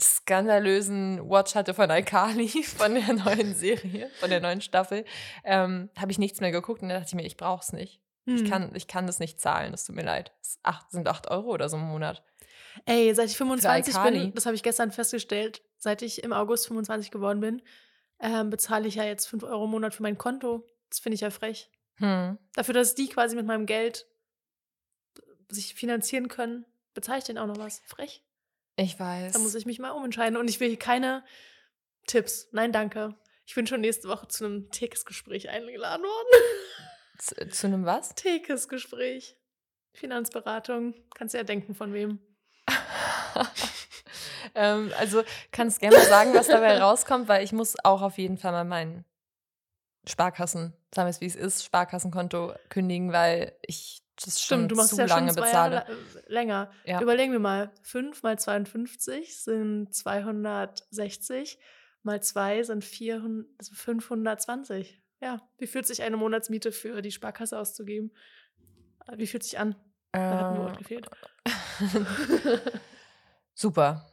skandalösen Watch hatte von Alkali, von der neuen Serie, von der neuen Staffel, ähm, habe ich nichts mehr geguckt und dann dachte ich mir, ich brauche es nicht. Ich, Hm. kann, ich kann das nicht zahlen, das tut mir leid. Acht, sind 8 Euro oder so im Monat. Ey, seit ich 25 Alkali. bin, das habe ich gestern festgestellt, seit ich im August 25 geworden bin, ähm, bezahle ich ja jetzt 5 Euro im Monat für mein Konto. Das finde ich ja frech. Hm. Dafür, dass die quasi mit meinem Geld sich finanzieren können, bezahle ich denen auch noch was. Frech. Ich weiß. Da muss ich mich mal umentscheiden. Und ich will hier keine Tipps. Nein, danke. Ich bin schon nächste Woche zu einem Tekes-Gespräch eingeladen worden. zu, zu einem was? Tekes-Gespräch. Finanzberatung. Kannst ja denken, von wem. ähm, also kannst gerne mal sagen, was dabei rauskommt, weil ich muss auch auf jeden Fall mal meinen Sparkassen, sagen wir es wie es ist, Sparkassenkonto kündigen, weil ich das schon Stimmt, du machst ja schon lange zwei bezahle. Jahre äh, länger. Ja. Überlegen wir mal. 5 mal 52 sind 260. Mal 2 sind 400, also 520. Ja, wie fühlt sich eine Monatsmiete für die Sparkasse auszugeben? Äh, Wie fühlt sich an? Da hat Wort Äh, gefehlt. super.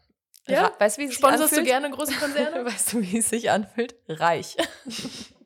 Ja? Weißt du, wie es sich Sponsorst du anfühlt? gerne große Konzerne? weißt du, wie es sich anfühlt? Reich.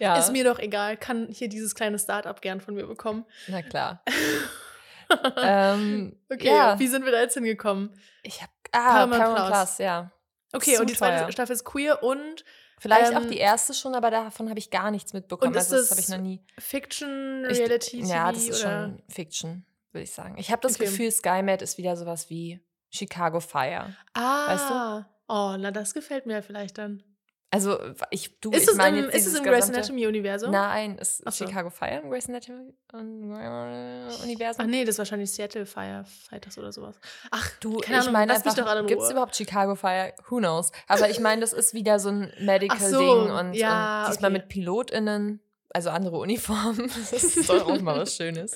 ja, Ist mir doch egal, kann hier dieses kleine Start-up gern von mir bekommen. na klar. ähm, Okay, ja, wie sind wir da jetzt hingekommen? ich habe ah, Paramount Paramount, Plus. Plus. ja. Okay, Zu und die zweite teuer. Staffel ist queer und Vielleicht auch Ähm, die erste schon, aber davon habe ich gar nichts mitbekommen. Und ist also das das habe ich noch nie. Fiction, Ich- Reality, TV Ja, das ist oder? schon Fiction, würde ich sagen. Ich habe das Okay. Gefühl, SkyMed ist wieder sowas wie Chicago Fire. Ah, weißt du? oh, na das gefällt mir vielleicht dann. Also ich, du, Ist ich es meine jetzt ist es im Grey's gesamte- Anatomy-Universum? Nein, ist Ach so. Chicago Fire im Grey's Anatomy Ach Universum? nee, das ist wahrscheinlich Seattle Firefighters oder sowas. Ach, Du, keine ich Ahnung, meine einfach, es überhaupt Chicago Fire? Who knows? Aber ich meine, das ist wieder so ein Ach so, Medical-Ding und, ja, und diesmal okay. mit PilotInnen, also andere Uniformen. Das ist doch auch mal was Schönes.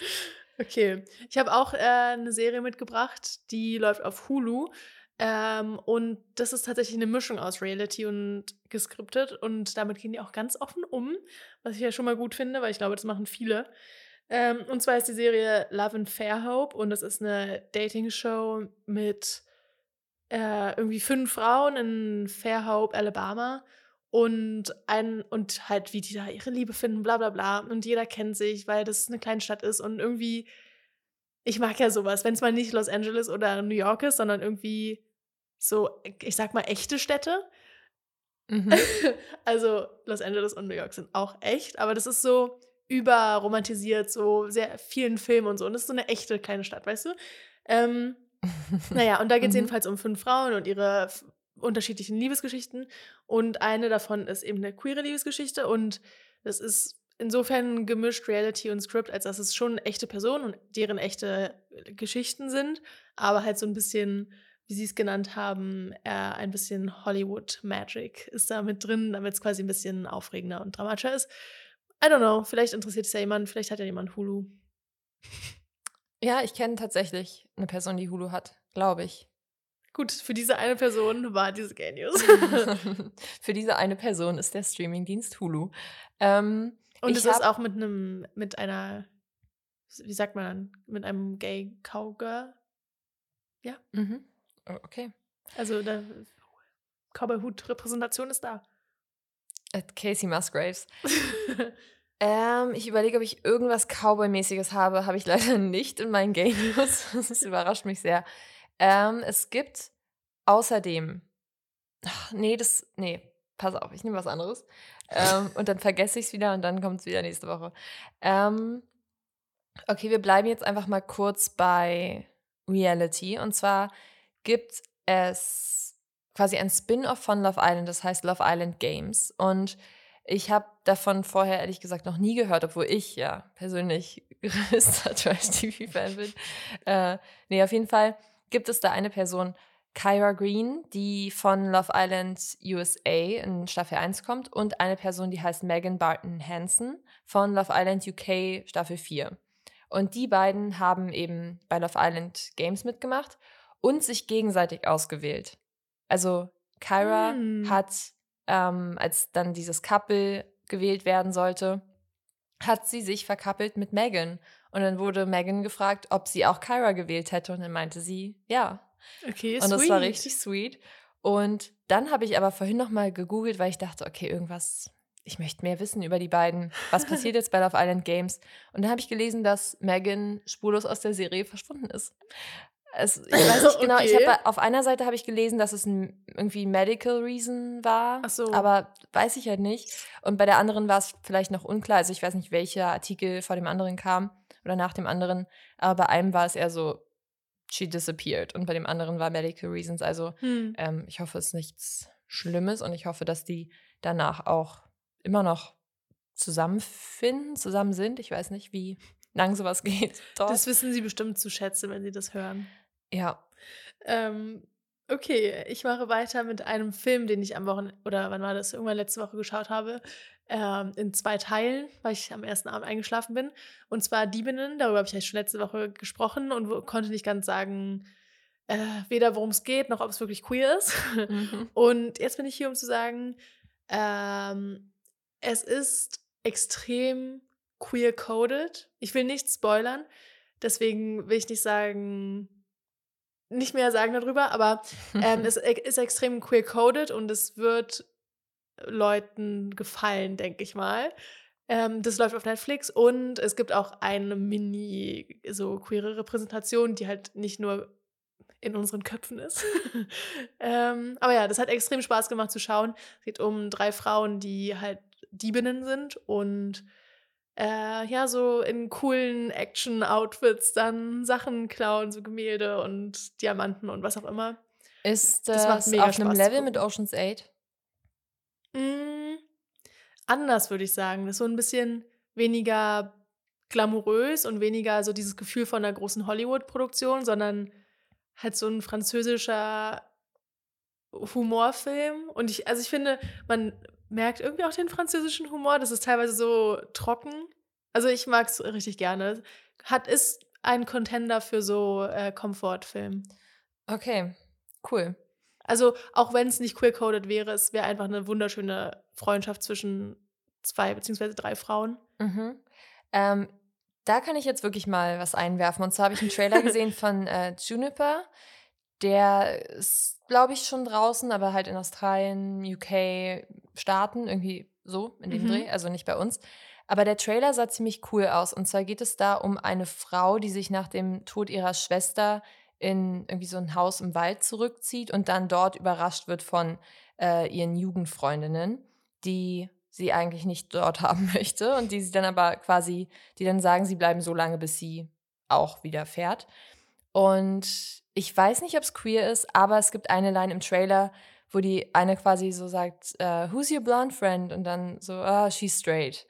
Okay, ich habe auch äh, eine Serie mitgebracht, die läuft auf Hulu. Ähm, und das ist tatsächlich eine Mischung aus Reality und geskriptet. Und damit gehen die auch ganz offen um, was ich ja schon mal gut finde, weil ich glaube, das machen viele. Ähm, und zwar ist die Serie Love and Fairhope und das ist eine Dating-Show mit äh, irgendwie fünf Frauen in Fairhope, Alabama. Und ein, und halt, wie die da ihre Liebe finden, bla bla bla. Und jeder kennt sich, weil das eine Kleinstadt ist. Und irgendwie, ich mag ja sowas, wenn es mal nicht Los Angeles oder New York ist, sondern irgendwie so, ich sag mal, echte Städte. Mhm. also Los Angeles und New York sind auch echt, aber das ist so überromantisiert, so sehr vielen Filmen und so. Und das ist so eine echte kleine Stadt, weißt du? Ähm, naja, und da geht es Mhm. jedenfalls um fünf Frauen und ihre unterschiedlichen Liebesgeschichten. Und eine davon ist eben eine queere Liebesgeschichte. Und das ist insofern gemischt Reality und Script, als dass es schon echte Personen und deren echte Geschichten sind, aber halt so ein bisschen, wie sie es genannt haben, äh, ein bisschen Hollywood Magic ist da mit drin, damit es quasi ein bisschen aufregender und dramatischer ist. I don't know, vielleicht interessiert es ja jemand, vielleicht hat ja jemand Hulu. Ja, ich kenne tatsächlich eine Person, die Hulu hat, glaube ich. Gut, für diese eine Person war diese Gay News. Für diese eine Person ist der Streamingdienst Hulu. Ähm, Und es ist auch mit einem, mit einer, wie sagt man dann, mit einem Gay Cowgirl. mhm. Oh, Okay. Also der Cowboy-Hut-Repräsentation ist da. Äh, Casey Musgraves. Ähm, ich überlege, ob ich irgendwas Cowboy-mäßiges habe. Habe ich leider nicht in meinen Gay News. Das überrascht mich sehr. Ähm, es gibt außerdem. Ach, nee, das. Nee, pass auf, ich nehme was anderes. Ähm, und dann vergesse ich es wieder und dann kommt es wieder nächste Woche. Ähm, okay, wir bleiben jetzt einfach mal kurz bei Reality. Und zwar gibt es quasi ein Spin-off von Love Island, das heißt Love Island Games. Und ich habe davon vorher ehrlich gesagt noch nie gehört, obwohl ich ja persönlich größter Trash-TV-Fan bin. Äh, nee, auf jeden Fall gibt es da eine Person, Kyra Green, die von Love Island USA in Staffel 1 kommt und eine Person, die heißt Megan Barton Hansen von Love Island UK Staffel 4. Und die beiden haben eben bei Love Island Games mitgemacht und sich gegenseitig ausgewählt. Also Kyra Hm. hat, ähm, als dann dieses Couple gewählt werden sollte, hat sie sich verkappelt mit Megan. Und dann wurde Megan gefragt, ob sie auch Kyra gewählt hätte. Und dann meinte sie, ja. Okay, Und das war richtig sweet. Und dann habe ich aber vorhin noch mal gegoogelt, weil ich dachte, okay, irgendwas, ich möchte mehr wissen über die beiden. Was passiert jetzt bei Love Island Games? Und dann habe ich gelesen, dass Megan spurlos aus der Serie verschwunden ist. Es, ich weiß nicht genau, ich Okay. habe auf einer Seite habe ich gelesen, dass es ein irgendwie Medical Reason war, Ach so. aber weiß ich halt nicht. Und bei der anderen war es vielleicht noch unklar, also ich weiß nicht, welcher Artikel vor dem anderen kam oder nach dem anderen, aber bei einem war es eher so, she disappeared und bei dem anderen war Medical Reasons. Also Hm. ähm, ich hoffe, es ist nichts Schlimmes und ich hoffe, dass die danach auch immer noch zusammenfinden, zusammen sind. Ich weiß nicht, wie lang sowas geht. Dort. Das wissen sie bestimmt zu schätzen, wenn sie das hören. Ja. Ähm, okay, ich mache weiter mit einem Film, den ich am Wochenende, oder wann war das, irgendwann letzte Woche geschaut habe, ähm, in zwei Teilen, weil ich am ersten Abend eingeschlafen bin. Und zwar Diebinnen, darüber habe ich ja schon letzte Woche gesprochen und konnte nicht ganz sagen, äh, weder worum es geht, noch ob es wirklich queer ist. Mhm. Und jetzt bin ich hier, um zu sagen, ähm, es ist extrem queer-coded. Ich will nichts spoilern, deswegen will ich nicht sagen, nicht mehr sagen darüber, aber ähm, es e- ist extrem queer-coded und es wird Leuten gefallen, denke ich mal. Ähm, das läuft auf Netflix und es gibt auch eine mini so queere Repräsentation, die halt nicht nur in unseren Köpfen ist. ähm, aber ja, das hat extrem Spaß gemacht zu schauen. Es geht um drei Frauen, die halt Diebinnen sind und äh, ja, so in coolen Action-Outfits dann Sachen klauen, so Gemälde und Diamanten und was auch immer. Ist Das das, auf einem Spaß Level mit Ocean's 8? Mm, anders würde ich sagen. Das ist so ein bisschen weniger glamourös und weniger so dieses Gefühl von einer großen Hollywood-Produktion, sondern halt so ein französischer Humorfilm. Und ich, also ich finde, man merkt irgendwie auch den französischen Humor. Das ist teilweise so trocken. Also ich mag es richtig gerne. Hat ist ein Contender für so äh, Komfortfilm. Okay, cool. Also auch wenn es nicht queer-coded wäre, es wäre einfach eine wunderschöne Freundschaft zwischen zwei beziehungsweise drei Frauen. Mhm. Ähm, da kann ich jetzt wirklich mal was einwerfen. Und zwar habe ich einen Trailer gesehen von äh, Juniper. Der ist, glaube ich, schon draußen, aber halt in Australien, UK, Staaten, irgendwie so in dem Mhm. Dreh, also nicht bei uns. Aber der Trailer sah ziemlich cool aus. Und zwar geht es da um eine Frau, die sich nach dem Tod ihrer Schwester in irgendwie so ein Haus im Wald zurückzieht und dann dort überrascht wird von äh, ihren Jugendfreundinnen, die sie eigentlich nicht dort haben möchte und die sie dann aber quasi, die dann sagen, sie bleiben so lange, bis sie auch wieder fährt. Und ich weiß nicht, ob es queer ist, aber es gibt eine Line im Trailer, wo die eine quasi so sagt, äh, who's your blonde friend? Und dann so, ah, she's straight.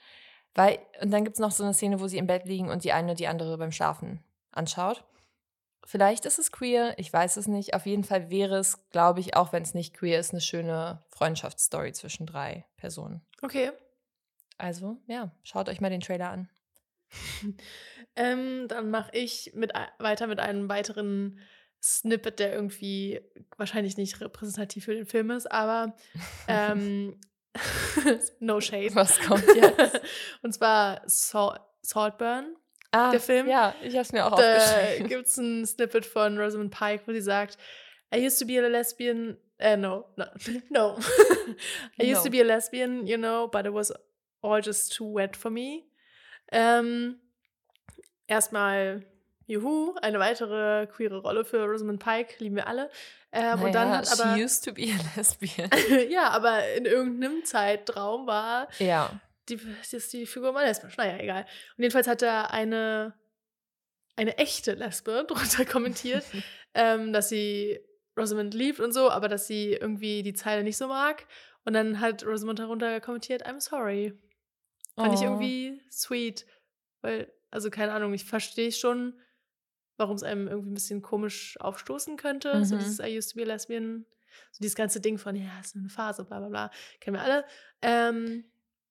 Weil, und dann gibt es noch so eine Szene, wo sie im Bett liegen und die eine die andere beim Schlafen anschaut. Vielleicht ist es queer, ich weiß es nicht. Auf jeden Fall wäre es, glaube ich, auch wenn es nicht queer ist, eine schöne Freundschaftsstory zwischen drei Personen. Okay. Also, ja, schaut euch mal den Trailer an. Ähm, dann mache ich mit, ei- weiter mit einem weiteren Snippet, der irgendwie wahrscheinlich nicht repräsentativ für den Film ist, aber ähm, no shade. Was kommt jetzt? Und zwar Salt, Saltburn. Ah, Der Film? Ja, ich habe es mir auch Da aufgeschrieben. gibt es ein Snippet von Rosamund Pike, wo sie sagt, I used to be a lesbian, äh, no, no, no. I used No. to be a lesbian, you know, but it was all just too wet for me. Ähm, erstmal, juhu, eine weitere queere Rolle für Rosamund Pike, lieben wir alle. Ähm, und dann Naja, hat aber, She used to be a lesbian. ja, aber in irgendeinem Zeitraum war ja. die, ist die Figur mal lesbisch. Naja, egal. Und jedenfalls hat er eine, eine echte Lesbe drunter kommentiert, ähm, dass sie Rosamund liebt und so, aber dass sie irgendwie die Zeile nicht so mag. Und dann hat Rosamund darunter kommentiert, I'm sorry. Fand ich Oh. irgendwie sweet. Weil, also keine Ahnung, ich verstehe schon, warum es einem irgendwie ein bisschen komisch aufstoßen könnte. So Mhm. dieses I used to be a lesbian. So dieses ganze Ding von, ja, ist nur eine Phase, bla bla bla. Kennen wir alle. Ähm,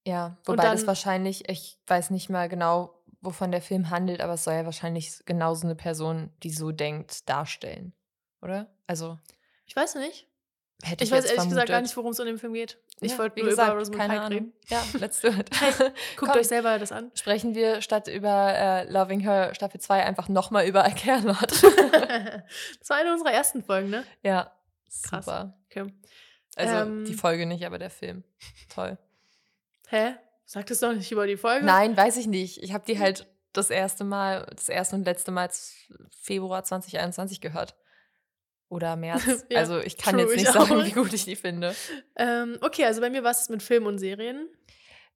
Ja, wobei das dann- wahrscheinlich, ich weiß nicht mal genau, wovon der Film handelt, aber es soll ja wahrscheinlich genauso eine Person, die so denkt, darstellen. Oder? Also, ich weiß nicht. hätte ich, Ich weiß ehrlich gesagt gar vermutet. nicht, worum es in dem Film geht. Ich Ja, wollte nur gesagt, über Rosamund keine Pike Ahnung. reden. Ja, let's do it. Guckt Komm. euch selber das an. Sprechen wir statt über äh, Loving Her Staffel 2 einfach nochmal über I Care Not. das war eine unserer ersten Folgen, ne? ja, Krass. super. Okay. Also Ähm. die Folge nicht, aber der Film. Toll. Hä? Sag das doch nicht über die Folge. Nein, weiß ich nicht. Ich habe die halt das erste Mal, das erste und letzte Mal Februar 2021 gehört. Oder März. Ja, also ich kann jetzt nicht ich sagen, auch. wie gut ich die finde. Ähm, okay, also bei mir war es mit Film und Serien.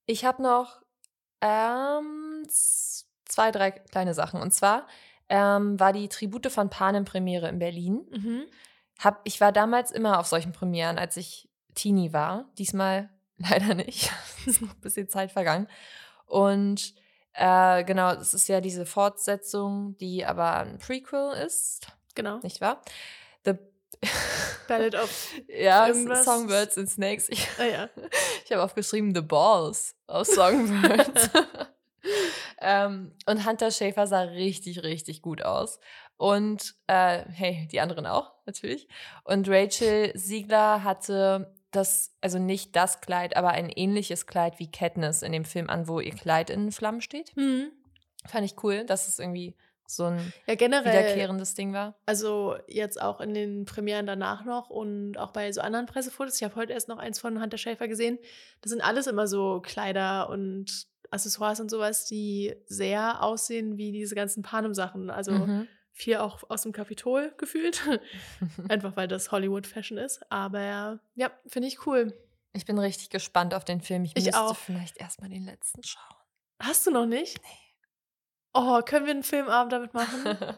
Ich habe noch ähm, zwei, drei kleine Sachen. Und zwar ähm, war die Tribute von Panem Premiere in Berlin. Mhm. Hab, ich war damals immer auf solchen Premieren, als ich Teenie war. Diesmal leider nicht. Es ist noch ein bisschen Zeit vergangen. Und äh, genau, es ist ja diese Fortsetzung, die aber ein Prequel ist, Genau. nicht wahr? The Ballad of. ja, irgendwas. Songbirds and Snakes. Ich, Ah ja. ich habe aufgeschrieben The Balls aus Songbirds. ähm, und Hunter Schäfer sah richtig, richtig gut aus. Und äh, hey, die anderen auch, natürlich. Und Rachel Siegler hatte das, also nicht das Kleid, aber ein ähnliches Kleid wie Katniss in dem Film an, wo ihr Kleid in Flammen steht. Mhm. Fand ich cool, dass es irgendwie so ein Ja, generell. wiederkehrendes Ding war. Also jetzt auch in den Premieren danach noch und auch bei so anderen Pressefotos. Ich habe heute erst noch eins von Hunter Schäfer gesehen. Das sind alles immer so Kleider und Accessoires und sowas, die sehr aussehen wie diese ganzen Panem-Sachen. Also Mhm. viel auch aus dem Kapitol gefühlt. Einfach weil das Hollywood-Fashion ist. Aber ja, finde ich cool. Ich bin richtig gespannt auf den Film. Ich, Ich müsste auch. vielleicht erstmal den letzten schauen. Hast du noch nicht? Nee. Oh, können wir einen Filmabend damit machen?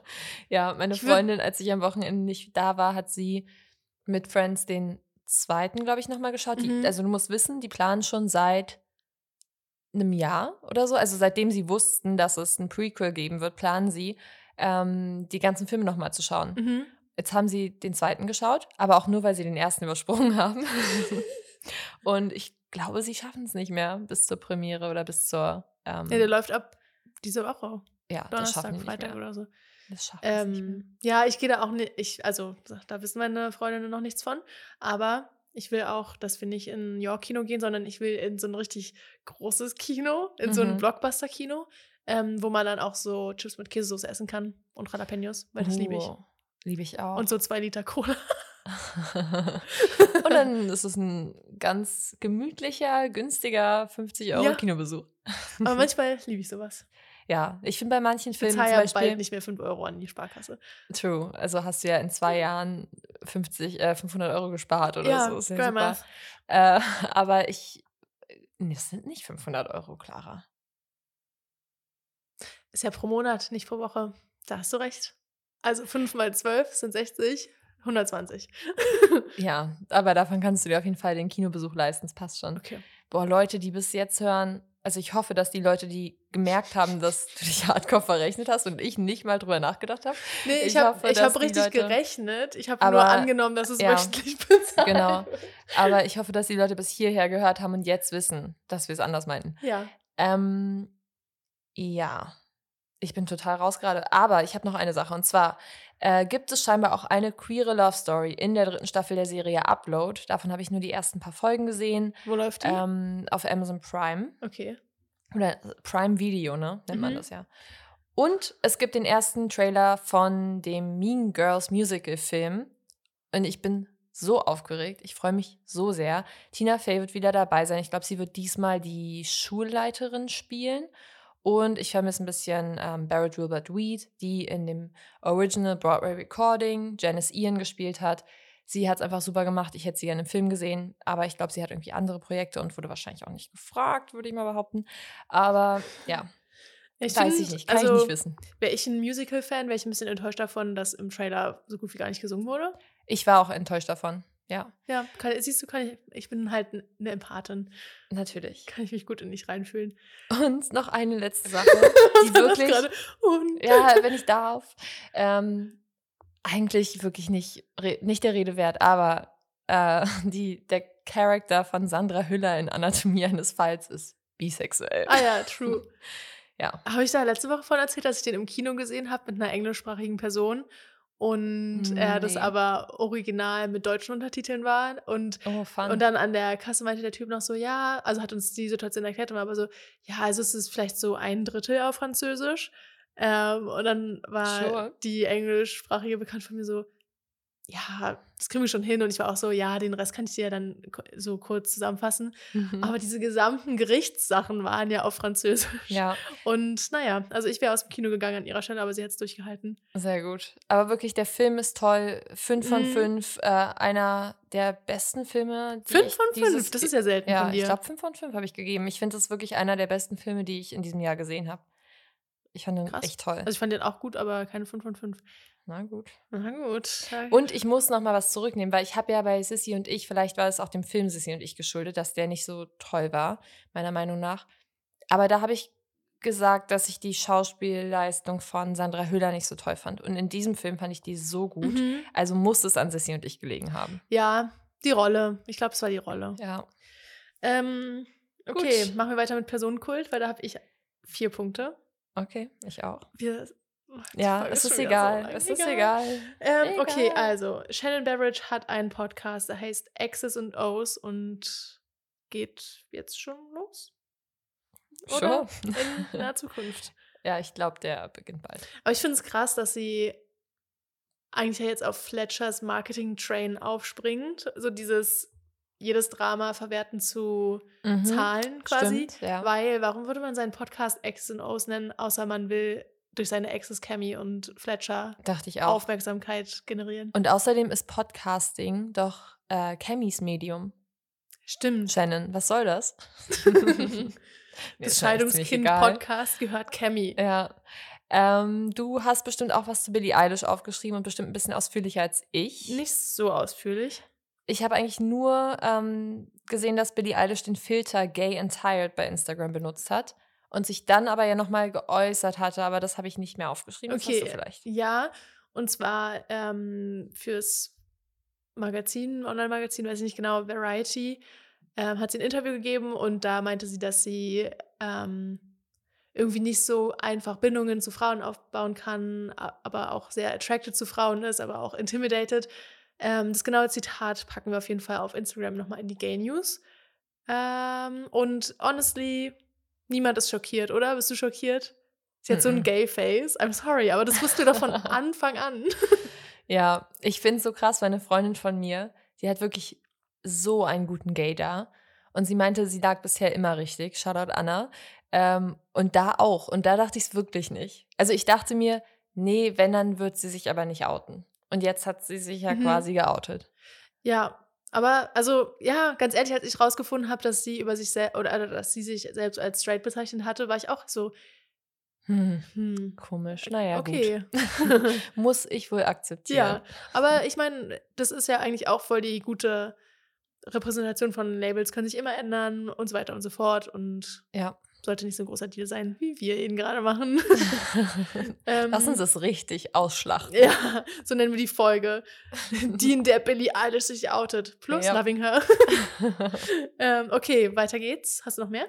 ja, meine Ich Freundin, als ich am Wochenende nicht da war, hat sie mit Friends den zweiten, glaube ich, nochmal geschaut. Die, Mhm. also du musst wissen, die planen schon seit einem Jahr oder so. Also seitdem sie wussten, dass es ein Prequel geben wird, planen sie, ähm, die ganzen Filme nochmal zu schauen. Mhm. Jetzt haben sie den zweiten geschaut, aber auch nur, weil sie den ersten übersprungen haben. Und ich glaube, sie schaffen es nicht mehr bis zur Premiere oder bis zur. Ähm, Ja, der läuft ab diese Woche. ja, Donnerstag, Freitag oder so. Das mehr. Ähm, ja, ich gehe da auch nicht, ich, also da wissen meine Freundinnen noch nichts von, aber ich will auch, dass wir nicht in ein York-Kino gehen, sondern ich will in so ein richtig großes Kino, in so ein Mhm. Blockbuster-Kino, ähm, wo man dann auch so Chips mit Käsesoße essen kann und Jalapenos, weil das liebe ich. Oh, Liebe ich auch. Und so zwei Liter Cola. Und dann ist es ein ganz gemütlicher, günstiger 50 Euro Ja. Kinobesuch. Aber manchmal liebe ich sowas. Ja, ich finde bei manchen Ich Filmen zum bezahle ja Beispiel. bald nicht mehr 5 Euro an die Sparkasse. True. Also hast du ja in zwei Jahren 50, äh, 500 Euro gespart oder Ja, so. Ist ja super. Äh, aber ich. Nee, das sind nicht 500 Euro, Clara. Ist ja pro Monat, nicht pro Woche. Da hast du recht. Also 5 mal 12 sind 60, 120. Ja, aber davon kannst du dir auf jeden Fall den Kinobesuch leisten. Das passt schon. Okay. Boah, Leute, die bis jetzt hören, also ich hoffe, dass die Leute, die gemerkt haben, dass du dich hardcore verrechnet hast und ich nicht mal drüber nachgedacht habe. Nee, ich, Ich habe hab richtig Leute- gerechnet. Ich habe nur angenommen, dass es ja, wöchentlich bezahlt genau. Aber ich hoffe, dass die Leute bis hierher gehört haben und jetzt wissen, dass wir es anders meinten. Ja. Ähm, ja, ich bin total raus gerade. Aber ich habe noch eine Sache. Und zwar äh, gibt es scheinbar auch eine queere Love Story in der dritten Staffel der Serie Upload. Davon habe ich nur die ersten paar Folgen gesehen. Wo läuft die? Ähm, auf Amazon Prime. okay. Oder Prime Video, ne? Nennt man Mhm. das ja. Und es gibt den ersten Trailer von dem Mean Girls Musical-Film. Und ich bin so aufgeregt. Ich freue mich so sehr. Tina Fey wird wieder dabei sein. Ich glaube, sie wird diesmal die Schulleiterin spielen. Und ich vermisse ein bisschen ähm, Barrett Wilbert Weed, die in dem Original Broadway Recording Janice Ian gespielt hat. Sie hat es einfach super gemacht. Ich hätte sie gerne im Film gesehen, aber ich glaube, sie hat irgendwie andere Projekte und wurde wahrscheinlich auch nicht gefragt, würde ich mal behaupten. Aber ja, Ich weiß ich find, nicht, kann also, ich nicht wissen. Wäre ich ein Musical-Fan, wäre ich ein bisschen enttäuscht davon, dass im Trailer so gut wie gar nicht gesungen wurde. Ich war auch enttäuscht davon. Ja, Ja, kann, siehst du, kann ich, ich bin halt eine Empathin. natürlich. Kann ich mich gut in dich reinfühlen. Und noch eine letzte Sache, die wirklich, ja, wenn ich darf, ähm, eigentlich wirklich nicht, nicht der Rede wert, aber äh, die, der Charakter von Sandra Hüller in Anatomie eines Falls ist bisexuell. Ah ja, true. Ja. Habe ich da letzte Woche von erzählt, dass ich den im Kino gesehen habe mit einer englischsprachigen Person und er das Nee. aber original mit deutschen Untertiteln war und Oh, und dann an der Kasse meinte der Typ noch so, ja, also hat uns die Situation erklärt und war aber so, ja, also es ist vielleicht so ein Drittel auf Französisch. Ähm, und dann war Sure. die englischsprachige Bekannte von mir so, ja, das kriegen wir schon hin. Und ich war auch so, ja, den Rest kann ich dir ja dann so kurz zusammenfassen. Mhm. Aber diese gesamten Gerichtssachen waren ja auf Französisch. ja, Und naja, also ich wäre aus dem Kino gegangen an ihrer Stelle, aber sie hat es durchgehalten. sehr gut. Aber wirklich, der Film ist toll. Fünf von Mhm. fünf. Äh, einer der besten Filme. Die Fünf von fünf, das ist ja selten Ja, von dir. ich glaube, fünf von fünf habe ich gegeben. Ich finde, das ist wirklich einer der besten Filme, die ich in diesem Jahr gesehen habe. Ich fand den Krass. echt toll. also ich fand den auch gut, aber keine fünf von fünf. Na gut. Na gut. Und ich muss noch mal was zurücknehmen, weil ich habe ja bei Sissy und ich, vielleicht war es auch dem Film Sissy und ich geschuldet, dass der nicht so toll war, meiner Meinung nach. Aber da habe ich gesagt, dass ich die Schauspielleistung von Sandra Hüller nicht so toll fand. Und in diesem Film fand ich die so gut. Mhm. Also muss es an Sissy und ich gelegen haben. Ja, die Rolle. Ich glaube, es war die Rolle. Ja. Ähm, okay, Gut. machen wir weiter mit Personenkult, weil da habe ich vier Punkte. Okay, ich auch. Wir, Ja, es ist so egal. lang. es ist egal. Ähm, okay, Egal. also Shannon Beveridge hat einen Podcast, der heißt X's und O's und geht jetzt schon los. Oder Schon. in naher Zukunft. Ja, ich glaube, der beginnt bald. Aber ich finde es krass, dass sie eigentlich ja jetzt auf Fletchers Marketing-Train aufspringt. So dieses jedes Drama verwerten zu Mhm. Zahlen quasi. Stimmt, ja. Weil, warum würde man seinen Podcast X's und O's nennen, außer man will durch seine Exes Cammy und Fletcher Dachte ich auch. Aufmerksamkeit generieren? Und außerdem ist Podcasting doch äh, Cammys Medium. Stimmt. Shannon, was soll das? Das. Scheidungskind-Podcast gehört Cammy. Ja. Ähm, du hast bestimmt auch was zu Billie Eilish aufgeschrieben und bestimmt ein bisschen ausführlicher als ich. Nicht so ausführlich. ich habe eigentlich nur ähm, gesehen, dass Billie Eilish den Filter Gay and Tired bei Instagram benutzt hat und sich dann aber ja nochmal geäußert hatte, aber das habe ich nicht mehr aufgeschrieben. Okay, vielleicht. ja. Und zwar ähm, fürs Magazin, Online-Magazin, weiß ich nicht genau, Variety, ähm, hat sie ein Interview gegeben und da meinte sie, dass sie ähm, irgendwie nicht so einfach Bindungen zu Frauen aufbauen kann, aber auch sehr attracted zu Frauen ist, aber auch intimidated. Ähm, das genaue Zitat packen wir auf jeden Fall auf Instagram nochmal in die Gay News. Ähm, und honestly, niemand ist schockiert, oder? Bist du schockiert? Sie hat mm -mm. so ein Gay-Face. I'm sorry, aber das wusstest du doch von Anfang an. ja, ich finde es so krass, weil eine Freundin von mir, die hat wirklich so einen guten Gay da. Und sie meinte, sie lag bisher immer richtig. Shoutout Anna. Ähm, und da auch. Und da dachte ich es wirklich nicht. Also ich dachte mir, nee, wenn, dann wird sie sich aber nicht outen. Und jetzt hat sie sich ja mhm. quasi geoutet. Ja, aber also ja, ganz ehrlich, als ich rausgefunden habe, dass sie über sich selbst oder, oder dass sie sich selbst als straight bezeichnet hatte, war ich auch so. Hm, hm. Komisch. Naja, okay. gut. Muss ich wohl akzeptieren. Ja, aber ich meine, das ist ja eigentlich auch voll die gute Repräsentation von Labels, können sich immer ändern und so weiter und so fort. Und ja sollte nicht so ein großer Deal sein, wie wir ihn gerade machen. ähm, Lass uns das richtig ausschlachten. Ja, so nennen wir die Folge. die, in der Billie Eilish sich outet. Plus ja. Loving Her. ähm, okay, weiter geht's. Hast du noch mehr?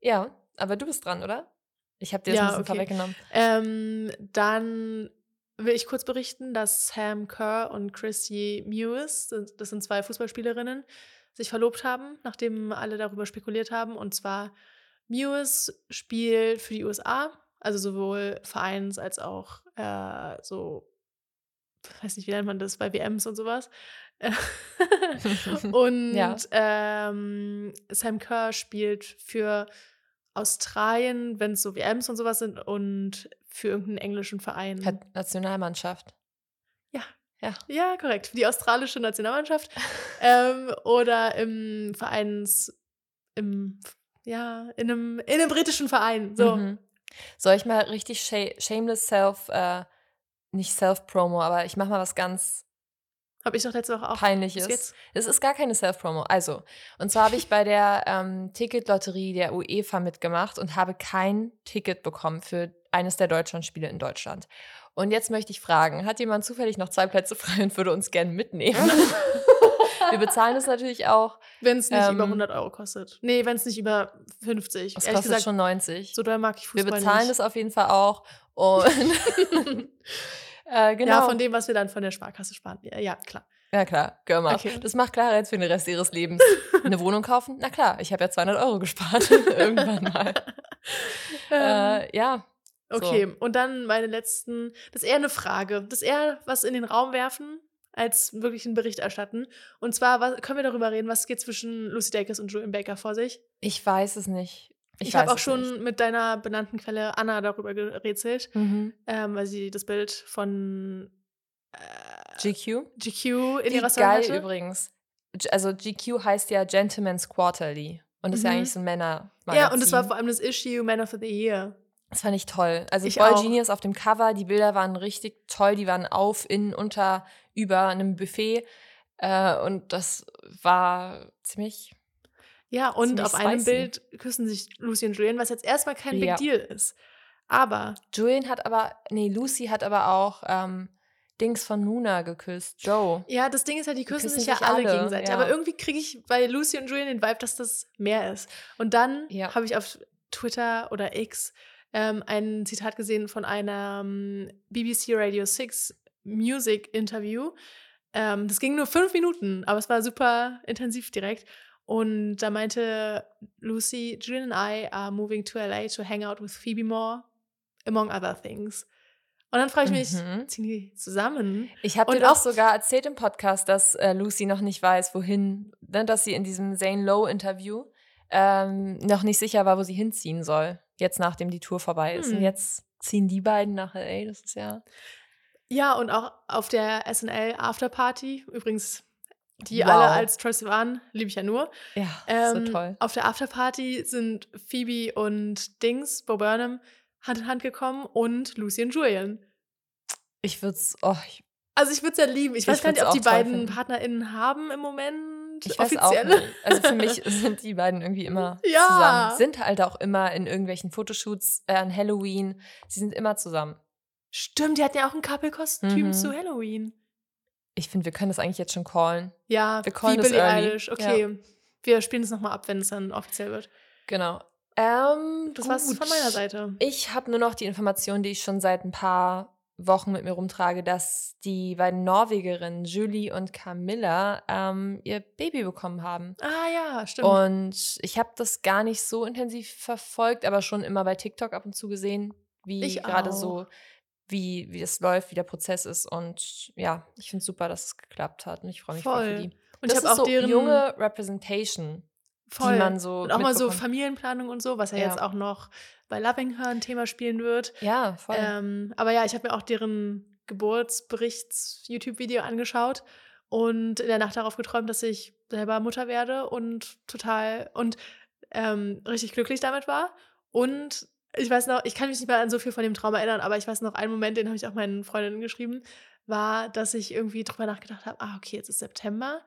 Ja, aber du bist dran, oder? Ich habe dir das ja, ein bisschen okay. vorweggenommen. Ähm, dann will ich kurz berichten, dass Sam Kerr und Chrissy Mewis, das sind zwei Fußballspielerinnen, sich verlobt haben, nachdem alle darüber spekuliert haben. Und zwar Mewis spielt für die USA, also sowohl Vereins- als auch äh, so, weiß nicht, wie nennt man das, bei WMs und sowas. und ja. ähm, Sam Kerr spielt für Australien, wenn es so WMs und sowas sind, und für irgendeinen englischen Verein. Hat Nationalmannschaft. Ja. Ja. Ja, korrekt. Für die australische Nationalmannschaft. ähm, oder im Vereins, im ja, in einem, in einem britischen Verein. So. Mhm. Soll ich mal richtig shameless self, äh, nicht self-promo, aber ich mache mal was ganz habe ich doch letzte Woche auch. Peinliches. Es ist gar keine Self-Promo. Also, und zwar habe ich bei der ähm, Ticketlotterie der UEFA mitgemacht und habe kein Ticket bekommen für eines der Deutschlandspiele in Deutschland. Und jetzt möchte ich fragen, hat jemand zufällig noch zwei Plätze frei und würde uns gerne mitnehmen? Wir bezahlen es natürlich auch. Wenn es nicht ähm, über 100 Euro kostet. Nee, wenn es nicht über 50. Es kostet gesagt, schon 90. So doll mag ich Fußball Wir bezahlen es auf jeden Fall auch. Und äh, genau. Ja, von dem, was wir dann von der Sparkasse sparen. Ja, ja klar. Ja, klar, Girl okay. Das macht Clara jetzt für den Rest ihres Lebens. Eine Wohnung kaufen? Na klar, ich habe ja 200 Euro gespart. Irgendwann mal. Ähm, äh, ja. Okay, so. und dann meine letzten. Das ist eher eine Frage. Das ist eher was in den Raum werfen als wirklich einen Bericht erstatten. Und zwar was, können wir darüber reden, was geht zwischen Lucy Dacus und Julian Baker vor sich? Ich weiß es nicht. Ich, ich habe auch schon nicht. mit deiner benannten Quelle Anna darüber gerätselt, mhm. ähm, weil sie das Bild von äh, GQ? GQ in Wie ihrer Story geil hatte. übrigens. Also GQ heißt ja Gentleman's Quarterly und ist mhm. ja eigentlich so ein Männer. -Magazin. Ja, und es war vor allem das Issue Man of the Year. Das fand ich toll. Also ich Boy auch. Genius auf dem Cover, die Bilder waren richtig toll, die waren auf, innen, unter, über einem Buffet. Äh, und das war ziemlich. Ja, und ziemlich auf spicy. einem Bild küssen sich Lucy und Julian, was jetzt erstmal kein ja. Big Deal ist. Aber. Julian hat aber, nee, Lucy hat aber auch ähm, Dings von Nuna geküsst, Joe. Ja, das Ding ist ja, die küssen, die küssen sich ja alle, alle gegenseitig. Ja. Aber irgendwie kriege ich bei Lucy und Julian den Vibe, dass das mehr ist. Und dann ja. habe ich auf Twitter oder X ähm, ein Zitat gesehen von einem BBC Radio 6 Music Interview. Ähm, das ging nur fünf Minuten, aber es war super intensiv direkt. Und da meinte Lucy, Julian and I are moving to LA to hang out with Phoebe Moore, among other things. Und dann frage ich mich, mhm. ziehen die zusammen? Ich habe dir doch sogar erzählt im Podcast, dass äh, Lucy noch nicht weiß, wohin, ne, dass sie in diesem Zane Lowe-Interview ähm, noch nicht sicher war, wo sie hinziehen soll. Jetzt, nachdem die Tour vorbei ist. Hm. Und jetzt ziehen die beiden nach LA. Das ist ja. Ja, und auch auf der SNL Afterparty, übrigens, die wow. alle als Troy Sivan, liebe ich ja nur. Ja, ähm, so toll. Auf der Afterparty sind Phoebe und Dings, Bo Burnham, Hand in Hand gekommen und Lucy und Julian. Ich würde es, oh, ich, Also ich würde es ja lieben. Ich, Ich weiß gar nicht, ob die beiden finden. PartnerInnen haben im Moment. Ich weiß auch nicht. Also für mich sind die beiden irgendwie immer Ja. zusammen. Sind halt auch immer in irgendwelchen Fotoshoots äh, an Halloween. Sie sind immer zusammen. Stimmt, die hatten ja auch ein Couple-Kostüm Mhm. zu Halloween. Ich finde, wir können das eigentlich jetzt schon callen. Ja, Wir wie callen das Billie. Eilish. Okay, wir spielen es nochmal ab, wenn es dann offiziell wird. Genau. Ähm, Das war's gut. von meiner Seite. Ich habe nur noch die Information, die ich schon seit ein paar Wochen mit mir rumtrage, dass die beiden Norwegerinnen Julie und Camilla ähm, ihr Baby bekommen haben. Ah ja, stimmt. Und ich habe das gar nicht so intensiv verfolgt, aber schon immer bei TikTok ab und zu gesehen, wie Ich gerade so, wie, wie es läuft, wie der Prozess ist. Und ja, ich finde super, dass es geklappt hat. Und ich freue mich voll für Voll. die. Und ich das habe ist auch so deren junge Representation, voll. die man so und auch mal so. Familienplanung und so, was ja, Ja. jetzt auch noch bei Loving Her ein Thema spielen wird. Ja, voll. Ähm, aber ja, ich habe mir auch deren Geburtsberichts-YouTube-Video angeschaut und in der Nacht darauf geträumt, dass ich selber Mutter werde und total und ähm, richtig glücklich damit war. Und ich weiß noch, ich kann mich nicht mehr an so viel von dem Traum erinnern, aber ich weiß noch, einen Moment, den habe ich auch meinen Freundinnen geschrieben, war, dass ich irgendwie drüber nachgedacht habe, ah, okay, jetzt ist September.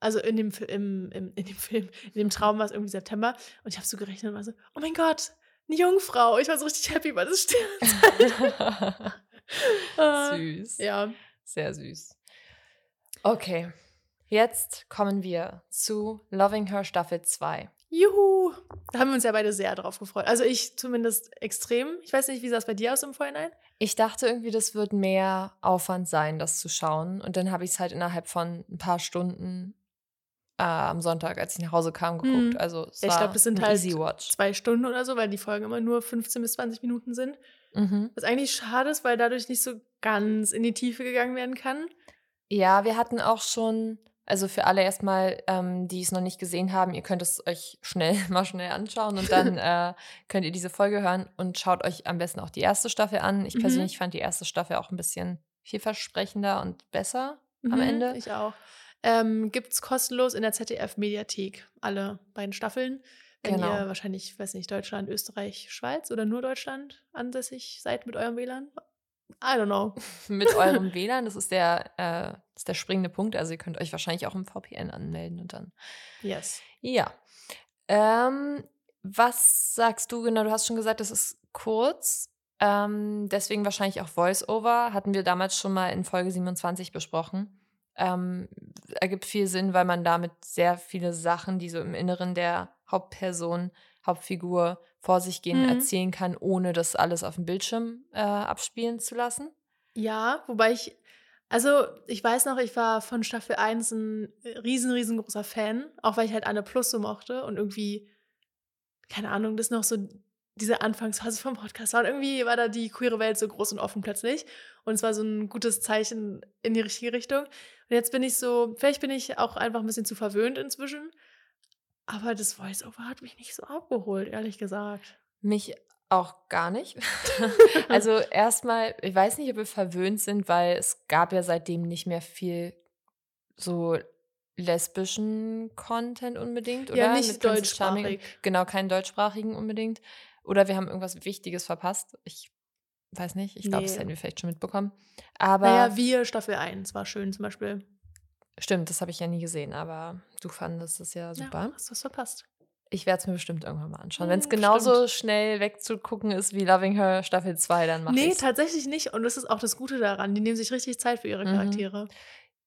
Also in dem, im, im, in dem Film, in dem Traum war es irgendwie September. Und ich habe so gerechnet und war so, oh mein Gott, eine Jungfrau. Ich war so richtig happy, weil das Sternzeichen. Äh, süß. Ja. Sehr süß. Okay, jetzt kommen wir zu Loving Her Staffel 2. Juhu. Da haben wir uns ja beide sehr drauf gefreut. Also ich zumindest extrem. Ich weiß nicht, wie sah es bei dir aus im Vorhinein? Ich dachte irgendwie, das wird mehr Aufwand sein, das zu schauen. Und dann habe ich es halt innerhalb von ein paar Stunden äh, am Sonntag, als ich nach Hause kam, geguckt. Mhm. Also es Ja, ich glaube, das sind halt zwei Stunden oder so, weil die Folgen immer nur 15 bis 20 Minuten sind. Mhm. Was eigentlich schade ist, weil dadurch nicht so ganz in die Tiefe gegangen werden kann. Ja, wir hatten auch schon, also für alle erstmal, ähm, die es noch nicht gesehen haben, ihr könnt es euch schnell mal schnell anschauen und dann äh, könnt ihr diese Folge hören und schaut euch am besten auch die erste Staffel an. Ich Mhm. persönlich fand die erste Staffel auch ein bisschen vielversprechender und besser am Mhm, Ende. Ich auch. Ähm, Gibt es kostenlos in der ZDF-Mediathek alle beiden Staffeln. Wenn Genau. ihr wahrscheinlich, weiß nicht, Deutschland, Österreich, Schweiz oder nur Deutschland ansässig seid mit eurem WLAN. I don't know. Mit eurem WLAN, das ist der, äh, ist der springende Punkt. Also ihr könnt euch wahrscheinlich auch im VPN anmelden und dann. Yes. Ja. Ähm, was sagst du genau? Du hast schon gesagt, das ist kurz. Ähm, deswegen wahrscheinlich auch Voice-Over. Hatten wir damals schon mal in Folge 27 besprochen. Ähm, ergibt viel Sinn, weil man damit sehr viele Sachen, die so im Inneren der Hauptperson, Hauptfigur vor sich gehen, Mhm. erzählen kann, ohne das alles auf dem Bildschirm äh, abspielen zu lassen. Ja, wobei ich, also ich weiß noch, ich war von Staffel 1 ein riesen, riesengroßer Fan, auch weil ich halt Anne Plus so mochte und irgendwie, keine Ahnung, das noch so diese Anfangsphase vom Podcast war. Und irgendwie war da die queere Welt so groß und offen plötzlich. Und es war so ein gutes Zeichen in die richtige Richtung. Und jetzt bin ich so, vielleicht bin ich auch einfach ein bisschen zu verwöhnt inzwischen. Aber das Voice-Over hat mich nicht so abgeholt, ehrlich gesagt. Mich auch gar nicht. also erstmal, ich weiß nicht, ob wir verwöhnt sind, weil es gab ja seitdem nicht mehr viel so lesbischen Content unbedingt, oder? ja, nicht Mit deutschsprachig. Genau, keinen deutschsprachigen unbedingt. Oder wir haben irgendwas Wichtiges verpasst. Ich weiß nicht. Ich glaube, das Nee. hätten wir vielleicht schon mitbekommen. Aber Naja, wir Staffel 1 war schön zum Beispiel. Stimmt, das habe ich ja nie gesehen. Aber du fandest das ja super. Ja, hast du was verpasst. Ich werde es mir bestimmt irgendwann mal anschauen. Hm, Wenn es genauso schnell wegzugucken ist wie Loving Her Staffel 2, dann mache Nee, ich's. tatsächlich nicht. Und das ist auch das Gute daran. Die nehmen sich richtig Zeit für ihre Mhm. Charaktere.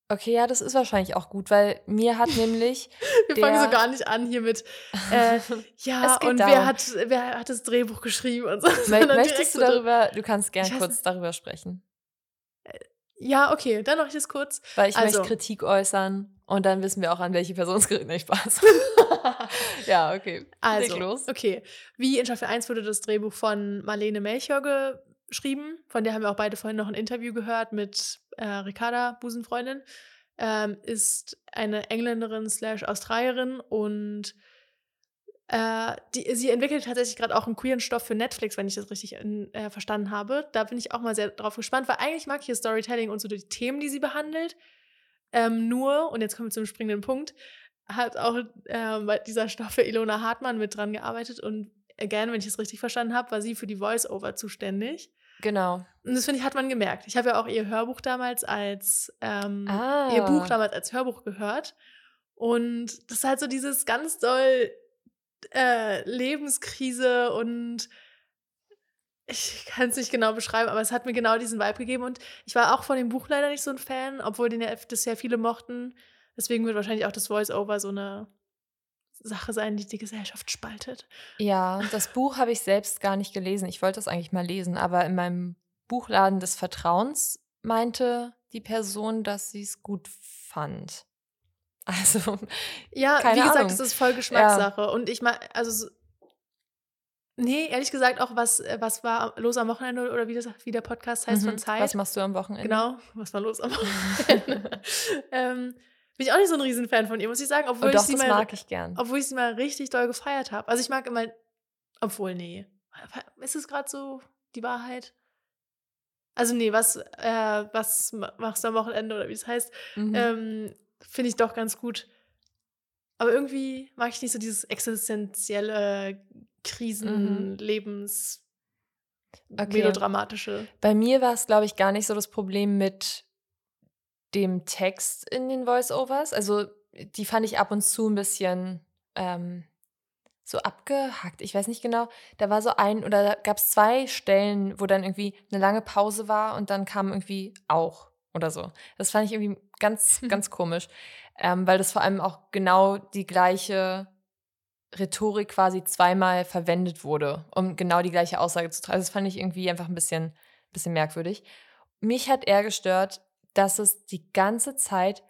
Okay, ja, das ist wahrscheinlich auch gut, weil mir hat nämlich Wir fangen so gar nicht an hier mit, äh, ja, Es geht und darum. wer hat, wer hat das Drehbuch geschrieben und so. Möchtest du darüber, du kannst gern Ich weiß kurz darüber sprechen, Ja, okay, dann mache ich das kurz. weil ich Also. möchte Kritik äußern und dann wissen wir auch an welche Person es gerät. Nee, Spaß. ja, okay. Also, los. okay. Wie in Staffel 1 wurde das Drehbuch von Marlene Melchior geschrieben. Von der haben wir auch beide vorhin noch ein Interview gehört mit äh, Ricarda, Busenfreundin. Ähm, ist eine Engländerin slash Australierin und äh, die, sie entwickelt tatsächlich gerade auch einen queeren Stoff für Netflix, wenn ich das richtig in, äh, verstanden habe. Da bin ich auch mal sehr drauf gespannt, weil eigentlich mag ich ihr Storytelling und so die Themen, die sie behandelt. Ähm, nur, und jetzt kommen wir zum springenden Punkt, hat auch ähm, bei dieser Staffel Ilona Hartmann mit dran gearbeitet und again, wenn ich es richtig verstanden habe, war sie für die Voice-Over zuständig. Genau. Und das finde ich, hat man gemerkt. Ich habe ja auch ihr Hörbuch damals als, ähm, Ah. ihr Buch damals als Hörbuch gehört. Und das ist halt so dieses ganz doll äh, Lebenskrise und ich kann es nicht genau beschreiben, aber es hat mir genau diesen Vibe gegeben. Und ich war auch von dem Buch leider nicht so ein Fan, obwohl den ja ja viele mochten. Deswegen wird wahrscheinlich auch das Voice-Over so eine Sache sein, die die Gesellschaft spaltet. Ja, das Buch habe ich selbst gar nicht gelesen. Ich wollte das eigentlich mal lesen, aber in meinem Buchladen des Vertrauens meinte die Person, dass sie es gut fand. Also, Ja, wie gesagt, Ahnung. es ist voll Geschmackssache. Und ich meine, also, so- nee, ehrlich gesagt auch, was, äh, was war los am Wochenende oder wie, das, wie der Podcast heißt mhm. von Zeit. was machst du am Wochenende? Genau, was war los am Wochenende? ähm, bin ich auch nicht so ein Riesenfan von ihr, muss ich sagen, obwohl Oh, doch, ich sie das mal, mag ich gern. obwohl ich sie mal richtig doll gefeiert habe. Also ich mag immer, obwohl, nee. Ist es gerade so die Wahrheit? Also nee, was, äh, was ma- machst du am Wochenende oder wie es heißt, Mhm. ähm, finde ich doch ganz gut. Aber irgendwie mag ich nicht so dieses existenzielle Krisen, Mhm. Okay. melodramatische. Bei mir war es, glaube ich, gar nicht so das Problem mit dem Text in den Voice-Overs. Also, die fand ich ab und zu ein bisschen ähm, so abgehackt. Ich weiß nicht genau. Da war so ein, oder da gab es zwei Stellen, wo dann irgendwie eine lange Pause war und dann kam irgendwie auch oder so. Das fand ich irgendwie ganz, ganz komisch, ähm, weil das vor allem auch genau die gleiche Rhetorik quasi zweimal verwendet wurde, um genau die gleiche Aussage zu treffen. Also das fand ich irgendwie einfach ein bisschen, bisschen merkwürdig. Mich hat eher gestört, dass es die ganze Zeit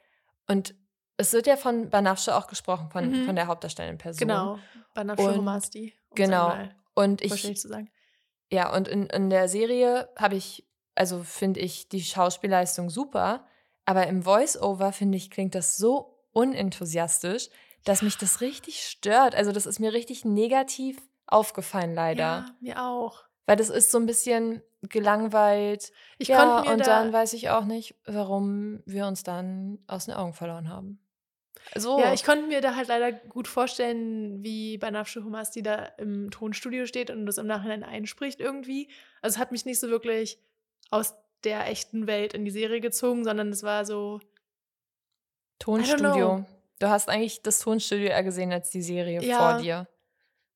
und es wird ja von Banafsche auch gesprochen, von, Mhm. von der Hauptdarstellenden Person. Genau, Banafsche Romasti. um's genau. Und ich, ja, und in, in der Serie habe ich, also finde ich die Schauspielleistung super, aber im Voice-Over, finde ich, klingt das so unenthusiastisch, dass mich das richtig stört. Also, das ist mir richtig negativ aufgefallen, leider. Ja, mir auch. Weil das ist so ein bisschen gelangweilt. Ich ja, konnte mir und da, dann weiß ich auch nicht, warum wir uns dann aus den Augen verloren haben. So. ja, ich konnte mir da halt leider gut vorstellen, wie Banafsche Romasti da im Tonstudio steht und das im Nachhinein einspricht irgendwie. Also es hat mich nicht so wirklich aus der echten Welt in die Serie gezogen, sondern es war so, Tonstudio. Du hast eigentlich das Tonstudio eher gesehen als die Serie Ja. vor dir.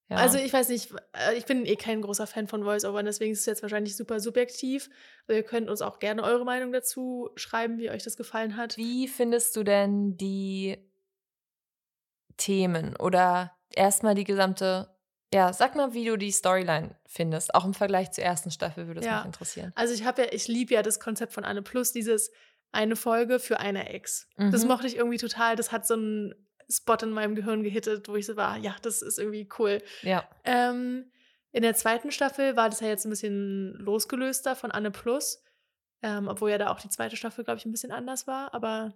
Ja. Also ich weiß nicht, äh, ich bin eh kein großer Fan von Voice-Over, deswegen ist es jetzt wahrscheinlich super subjektiv. Also ihr könnt uns auch gerne eure Meinung dazu schreiben, wie euch das gefallen hat. Wie findest du denn die Themen oder erstmal die gesamte, ja, sag mal, wie du die Storyline findest, auch im Vergleich zur ersten Staffel würde es Ja. mich interessieren. Also ich habe ja, ich liebe ja das Konzept von Anne Plus, dieses eine Folge für eine Ex. Das Mhm. mochte ich irgendwie total. Das hat so einen Spot in meinem Gehirn gehittet, wo ich so war, ja, das ist irgendwie cool. Ja. Ähm, in der zweiten Staffel war das ja jetzt ein bisschen losgelöster von Anne Plus, ähm, obwohl ja da auch die zweite Staffel, glaube ich, ein bisschen anders war. Aber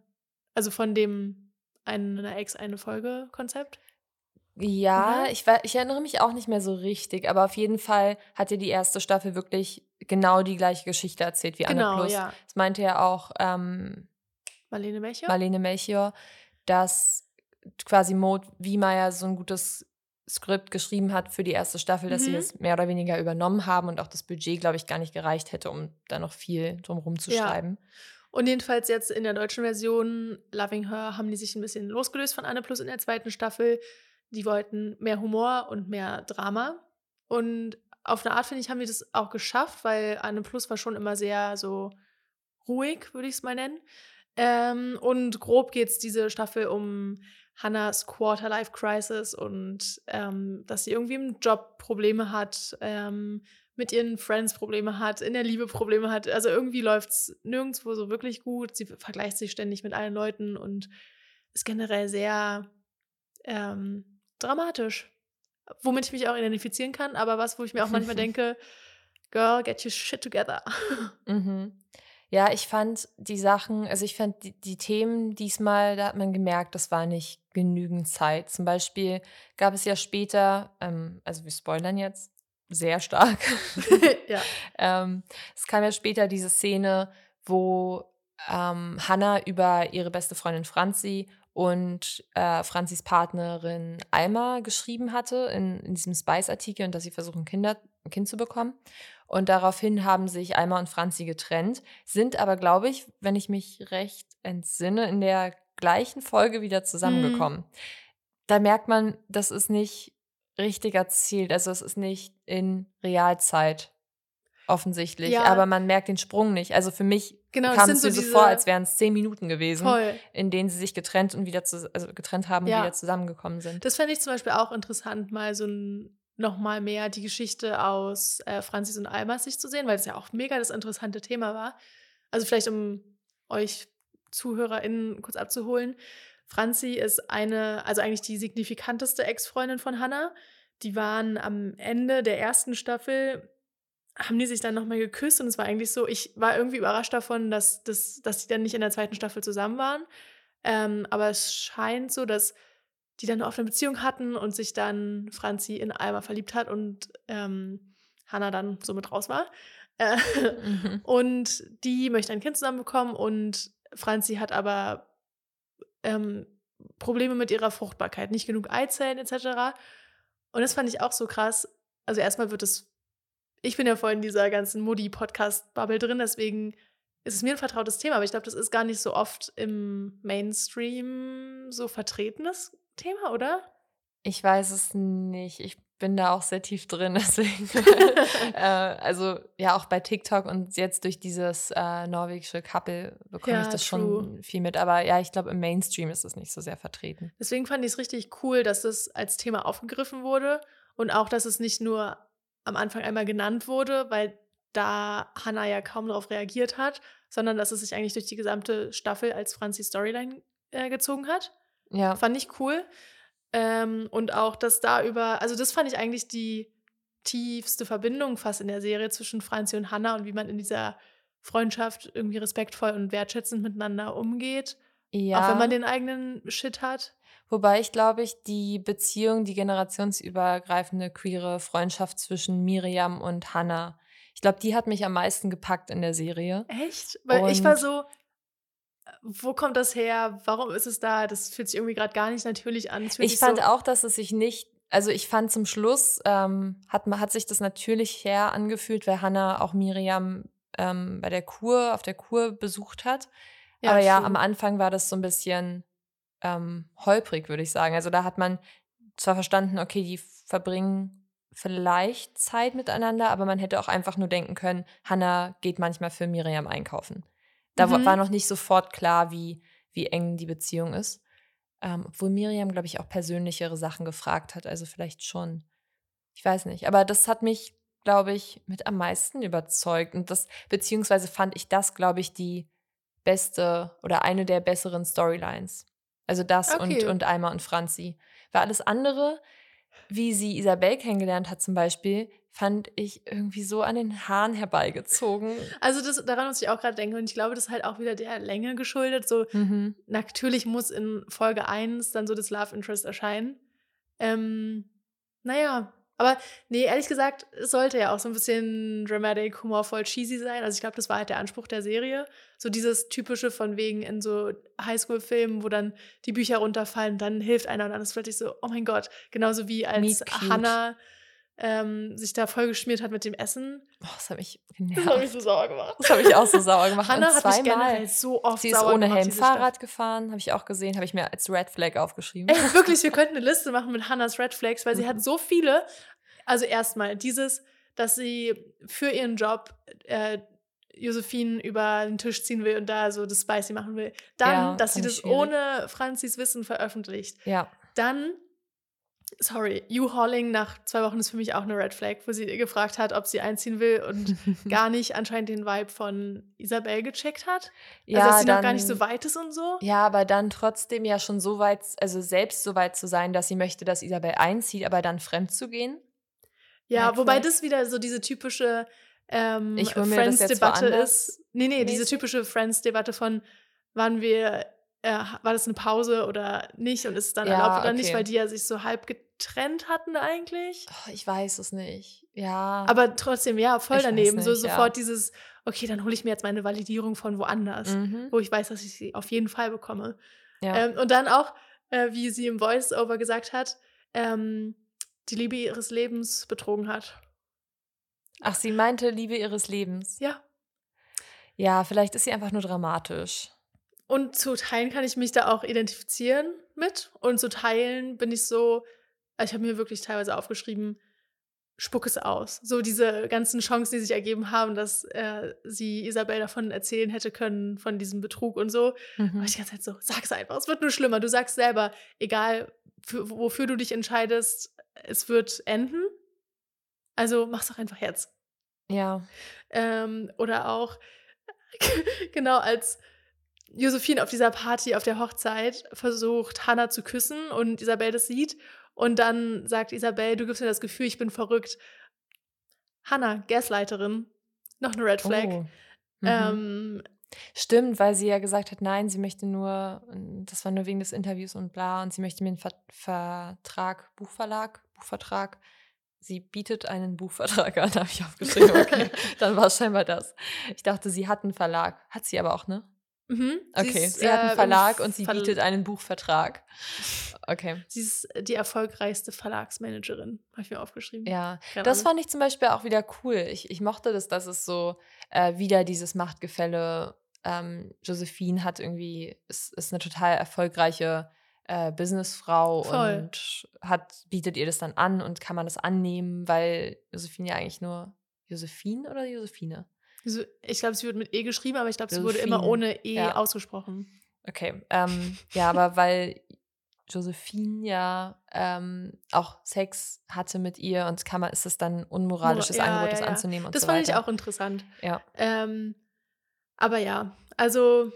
also von dem eine Ex, eine Folge Konzept. Ja, ich, war, ich erinnere mich auch nicht mehr so richtig, aber auf jeden Fall hat dir die erste Staffel wirklich genau die gleiche Geschichte erzählt wie Anne Genau, Plus. ja. Das meinte ja auch ähm, Marlene Melchior. Marlene Melchior, dass quasi Maud Wiemeyer so ein gutes Skript geschrieben hat für die erste Staffel, dass sie Mhm. es mehr oder weniger übernommen haben und auch das Budget, glaube ich, gar nicht gereicht hätte, um da noch viel drumherum zu Ja. schreiben. Und jedenfalls jetzt in der deutschen Version Loving Her haben die sich ein bisschen losgelöst von Anne Plus in der zweiten Staffel. Die wollten mehr Humor und mehr Drama. Und auf eine Art, finde ich, haben die das auch geschafft, weil Anne Plus war schon immer sehr so ruhig, würde ich es mal nennen. Ähm, und grob geht es diese Staffel um Hannahs Quarter-Life Crisis und ähm, dass sie irgendwie im Job Probleme hat, ähm, mit ihren Friends Probleme hat, in der Liebe Probleme hat. Also irgendwie läuft es nirgendwo so wirklich gut. Sie vergleicht sich ständig mit allen Leuten und ist generell sehr ähm, dramatisch. Womit ich mich auch identifizieren kann, aber was, wo ich mir auch manchmal denke, Girl, get your shit together. Mhm. Ja, ich fand die Sachen, also ich fand die, die Themen diesmal, da hat man gemerkt, das war nicht genügend Zeit. Zum Beispiel gab es ja später, ähm, also wir spoilern jetzt sehr stark, ja. ähm, es kam ja später diese Szene, wo ähm, Hannah über ihre beste Freundin Franzi und äh, Franzis Partnerin Alma geschrieben hatte in, in diesem Spice-Artikel und dass sie versuchen, Kinder, ein Kind zu bekommen. Und daraufhin haben sich Alma und Franzi getrennt, sind aber, glaube ich, wenn ich mich recht entsinne, in der gleichen Folge wieder zusammengekommen. Mhm. Da merkt man, das ist nicht richtig erzählt. Also es ist nicht in Realzeit offensichtlich, ja. aber man merkt den Sprung nicht. Also für mich genau, kam es mir so, so vor, als wären es zehn Minuten gewesen, voll. in denen sie sich getrennt und wieder zu, also getrennt haben ja. und wieder zusammengekommen sind. Das fände ich zum Beispiel auch interessant, mal so ein noch mal mehr die Geschichte aus äh, Franzis und Almas sich zu sehen, weil es ja auch mega das interessante Thema war. Also vielleicht um euch ZuhörerInnen kurz abzuholen. Franzi ist eine, also eigentlich die signifikanteste Ex-Freundin von Hannah. Die waren am Ende der ersten Staffel, haben die sich dann nochmal geküsst und es war eigentlich so, ich war irgendwie überrascht davon, dass, dass, dass die dann nicht in der zweiten Staffel zusammen waren. Ähm, aber es scheint so, dass die dann eine offene Beziehung hatten und sich dann Franzi in Alma verliebt hat und ähm, Hannah dann somit raus war. Äh, mhm. Und die möchte ein Kind zusammenbekommen und Franzi hat aber ähm, Probleme mit ihrer Fruchtbarkeit, nicht genug Eizellen etc. Und das fand ich auch so krass. Also erstmal wird es, ich bin ja voll in dieser ganzen Modi-Podcast-Bubble drin, deswegen ist es mir ein vertrautes Thema, aber ich glaube, das ist gar nicht so oft im Mainstream so vertretenes Thema, oder? Ich weiß es nicht. Ich bin da auch sehr tief drin, deswegen. äh, also ja, auch bei TikTok und jetzt durch dieses äh, norwegische Couple bekomme ja, ich das true. schon viel mit. Aber ja, ich glaube, im Mainstream ist es nicht so sehr vertreten. Deswegen fand ich es richtig cool, dass das als Thema aufgegriffen wurde und auch, dass es nicht nur am Anfang einmal genannt wurde, weil da Hannah ja kaum darauf reagiert hat, sondern dass es sich eigentlich durch die gesamte Staffel als Franzi Storyline äh, gezogen hat. Ja. Fand ich cool. Ähm, und auch, dass da über, also das fand ich eigentlich die tiefste Verbindung fast in der Serie zwischen Franzi und Hannah und wie man in dieser Freundschaft irgendwie respektvoll und wertschätzend miteinander umgeht. Ja. Auch wenn man den eigenen Shit hat. Wobei ich glaube, ich die Beziehung, die generationsübergreifende queere Freundschaft zwischen Miriam und Hannah, ich glaube, die hat mich am meisten gepackt in der Serie. Echt? Weil und ich war so, wo kommt das her? Warum ist es da? Das fühlt sich irgendwie gerade gar nicht natürlich an. Ich fand so auch, dass es sich nicht, also ich fand zum Schluss, ähm, hat, hat sich das natürlich her angefühlt, weil Hannah auch Miriam ähm, bei der Kur, auf der Kur besucht hat. Ja, Aber ja, am Anfang war das so ein bisschen ähm, holprig, würde ich sagen. Also da hat man zwar verstanden, okay, die verbringen vielleicht Zeit miteinander, aber man hätte auch einfach nur denken können, Hannah geht manchmal für Miriam einkaufen. Da mhm. war noch nicht sofort klar, wie, wie eng die Beziehung ist. Ähm, obwohl Miriam, glaube ich, auch persönlichere Sachen gefragt hat. Also vielleicht schon. Ich weiß nicht. Aber das hat mich, glaube ich, mit am meisten überzeugt. Und das, beziehungsweise fand ich das, glaube ich, die beste oder eine der besseren Storylines. Also das okay. und, und Alma und Franzi. Weil alles andere, wie sie Isabel kennengelernt hat zum Beispiel, fand ich irgendwie so an den Haaren herbeigezogen. Also das, daran muss ich auch gerade denken und ich glaube, das ist halt auch wieder der Länge geschuldet. So mhm. natürlich muss in Folge 1 dann so das Love Interest erscheinen. Ähm, naja, aber nee, ehrlich gesagt, es sollte ja auch so ein bisschen dramatic, humorvoll, cheesy sein. Also ich glaube, das war halt der Anspruch der Serie. So dieses typische von wegen in so Highschool-Filmen, wo dann die Bücher runterfallen, dann hilft einer und dann ist plötzlich so, oh mein Gott, genauso wie als Hannah ähm, sich da vollgeschmiert hat mit dem Essen. Oh, das hat mich genervt. Das hat mich so sauer gemacht. Das habe ich auch so sauer gemacht. Hannah hat mich generell so oft Sie ist ohne Helm Fahrrad gefahren, habe ich auch gesehen, habe ich mir als Red Flag aufgeschrieben. Ey, wirklich, wir könnten eine Liste machen mit Hannahs Red Flags, weil sie hat so viele. Also erstmal dieses, dass sie für ihren Job äh, Josephine über den Tisch ziehen will und da so das Spicy machen will. Dann, ja, dass sie das ohne Franzis Wissen veröffentlicht. Ja. Dann sorry, U-Hauling nach zwei Wochen ist für mich auch eine Red Flag, wo sie gefragt hat, ob sie einziehen will und gar nicht anscheinend den Vibe von Isabel gecheckt hat. Also, ja, dass sie dann, noch gar nicht so weit ist und so. Ja, aber dann trotzdem ja schon so weit, also selbst so weit zu sein, dass sie möchte, dass Isabel einzieht, aber dann fremd zu gehen. Ja, Red wobei Flag. das wieder so diese typische ähm, Friends-Debatte ist. Nee, nee, diese typische Friends-Debatte von, wann wir äh, war das eine Pause oder nicht und ist es dann ja, erlaubt oder okay. nicht, weil die ja sich so halb getrennt hatten eigentlich. Oh, ich weiß es nicht. Ja. Aber trotzdem, ja, voll ich daneben. Nicht, so sofort ja. dieses, okay, dann hole ich mir jetzt meine Validierung von woanders, mhm. wo ich weiß, dass ich sie auf jeden Fall bekomme. Ja. Ähm, und dann auch, äh, wie sie im Voice-Over gesagt hat, ähm, die Liebe ihres Lebens betrogen hat. Ach, sie meinte Liebe ihres Lebens. Ja. Ja, vielleicht ist sie einfach nur dramatisch. Und zu Teilen kann ich mich da auch identifizieren mit. Und zu Teilen bin ich so, ich habe mir wirklich teilweise aufgeschrieben, spuck es aus. So diese ganzen Chancen, die sich ergeben haben, dass äh, sie Isabel davon erzählen hätte können, von diesem Betrug und so. Mhm. Aber ich die ganze Zeit so, sag es einfach, es wird nur schlimmer. Du sagst selber, egal für, wofür du dich entscheidest, es wird enden. Also mach's doch einfach jetzt. Ja. Ähm, oder auch, genau, als Josephine auf dieser Party, auf der Hochzeit, versucht, Hannah zu küssen und Isabel das sieht. Und dann sagt Isabel, du gibst mir das Gefühl, ich bin verrückt. Hannah, Gasleiterin, noch eine Red Flag. Oh. Mhm. Ähm, Stimmt, weil sie ja gesagt hat, nein, sie möchte nur, das war nur wegen des Interviews und bla, und sie möchte mir einen Ver Vertrag, Buchverlag, Buchvertrag. Sie bietet einen Buchvertrag an, habe ich aufgeschrieben. Okay, dann war es scheinbar das. Ich dachte, sie hat einen Verlag. Hat sie aber auch, ne? Mhm. Okay, sie, sie hat einen äh, Verlag und sie Ver bietet einen Buchvertrag. Okay. Sie ist die erfolgreichste Verlagsmanagerin, habe ich mir aufgeschrieben. Ja, Keine das fand ich zum Beispiel auch wieder cool. Ich, ich mochte das, dass es so äh, wieder dieses Machtgefälle. Ähm, Josephine hat irgendwie, ist, ist eine total erfolgreiche äh, Businessfrau Voll. und hat, bietet ihr das dann an und kann man das annehmen, weil Josephine ja eigentlich nur Josephine oder Josephine? Ich glaube, sie wird mit E geschrieben, aber ich glaube, sie wurde immer ohne E ja. ausgesprochen. Okay. Ähm, ja, aber weil Josephine ja ähm, auch Sex hatte mit ihr und kann man, ist es dann unmoralisches ja, Angebot, ja, das anzunehmen und das so weiter. Das fand ich auch interessant. Ja. Ähm, aber ja, also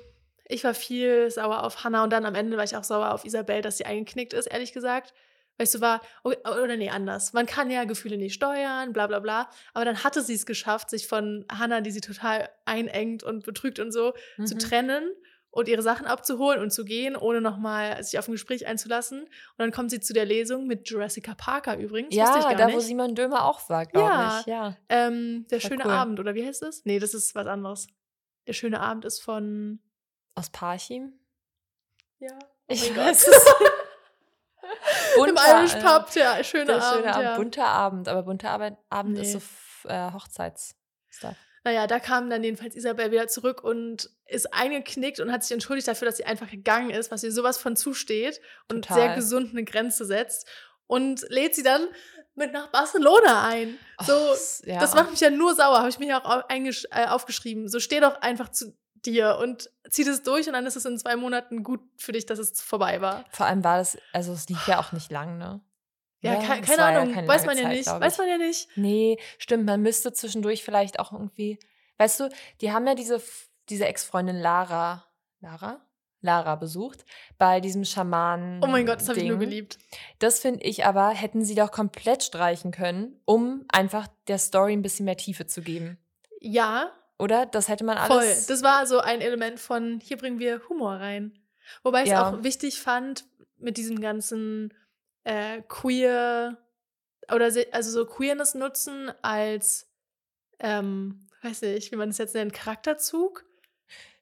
ich war viel sauer auf Hannah und dann am Ende war ich auch sauer auf Isabel, dass sie eingeknickt ist, ehrlich gesagt. Weißt du, war, oder nee, anders. Man kann ja Gefühle nicht steuern, bla bla bla. Aber dann hatte sie es geschafft, sich von Hannah, die sie total einengt und betrügt und so, mhm. zu trennen und ihre Sachen abzuholen und zu gehen, ohne nochmal sich auf ein Gespräch einzulassen. Und dann kommt sie zu der Lesung mit Jurassica Parker übrigens. Ja, da nicht. wo Simon Dömer auch war, glaube ja, ich. Ja, ähm, Der schöne cool. Abend, oder wie heißt es? Nee, das ist was anderes. Der schöne Abend ist von. Aus Parchim? Ja. Oh ich weiß es. bunter, Im Irish Pub, ja, schöner Abend. Schöne ja. Bunter Abend, aber bunter Abend nee. ist so äh, Hochzeitsstuff. Naja, da kam dann jedenfalls Isabel wieder zurück und ist eingeknickt und hat sich entschuldigt dafür, dass sie einfach gegangen ist, was ihr sowas von zusteht und Total. sehr gesund eine Grenze setzt und lädt sie dann mit nach Barcelona ein. So, Och, ja. das macht mich ja nur sauer, habe ich mir ja auch äh, aufgeschrieben. So steh doch einfach zu dir und zieh das durch und dann ist es in zwei Monaten gut für dich, dass es vorbei war. Vor allem war das, also es lief ja auch nicht lang, ne? Ja, ja ke keine Ahnung, ja weiß man ja Zeit, nicht. Weiß man ja nicht. Nee, stimmt, man müsste zwischendurch vielleicht auch irgendwie, weißt du, die haben ja diese, diese Ex-Freundin Lara, Lara? Lara besucht bei diesem Schamanen. Oh mein Gott, das habe ich nur geliebt. Das finde ich aber, hätten sie doch komplett streichen können, um einfach der Story ein bisschen mehr Tiefe zu geben. Ja, oder? Das hätte man alles. Voll. Das war so ein Element von, hier bringen wir Humor rein. Wobei ich es ja. auch wichtig fand, mit diesem ganzen äh, queer oder also so Queerness nutzen als, ähm, weiß nicht, wie man das jetzt nennt, Charakterzug.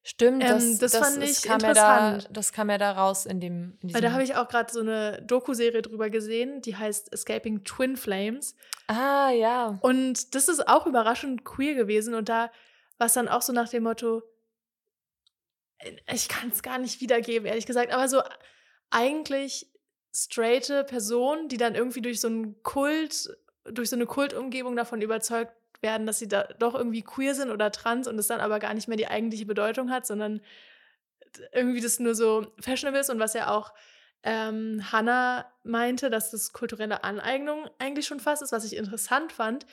Stimmt, das, ähm, das, das fand ich kam interessant. Ja da, das kam ja da raus in dem. In Weil da habe ich auch gerade so eine Doku-Serie drüber gesehen, die heißt Escaping Twin Flames. Ah, ja. Und das ist auch überraschend queer gewesen und da was dann auch so nach dem Motto, äh, ich kann es gar nicht wiedergeben, ehrlich gesagt, aber so eigentlich straighte Personen, die dann irgendwie durch so einen Kult, durch so eine Kultumgebung davon überzeugt werden, dass sie da doch irgendwie queer sind oder trans und es dann aber gar nicht mehr die eigentliche Bedeutung hat, sondern irgendwie das nur so fashionable ist und was ja auch ähm, Hannah meinte, dass das kulturelle Aneignung eigentlich schon fast ist, was ich interessant fand,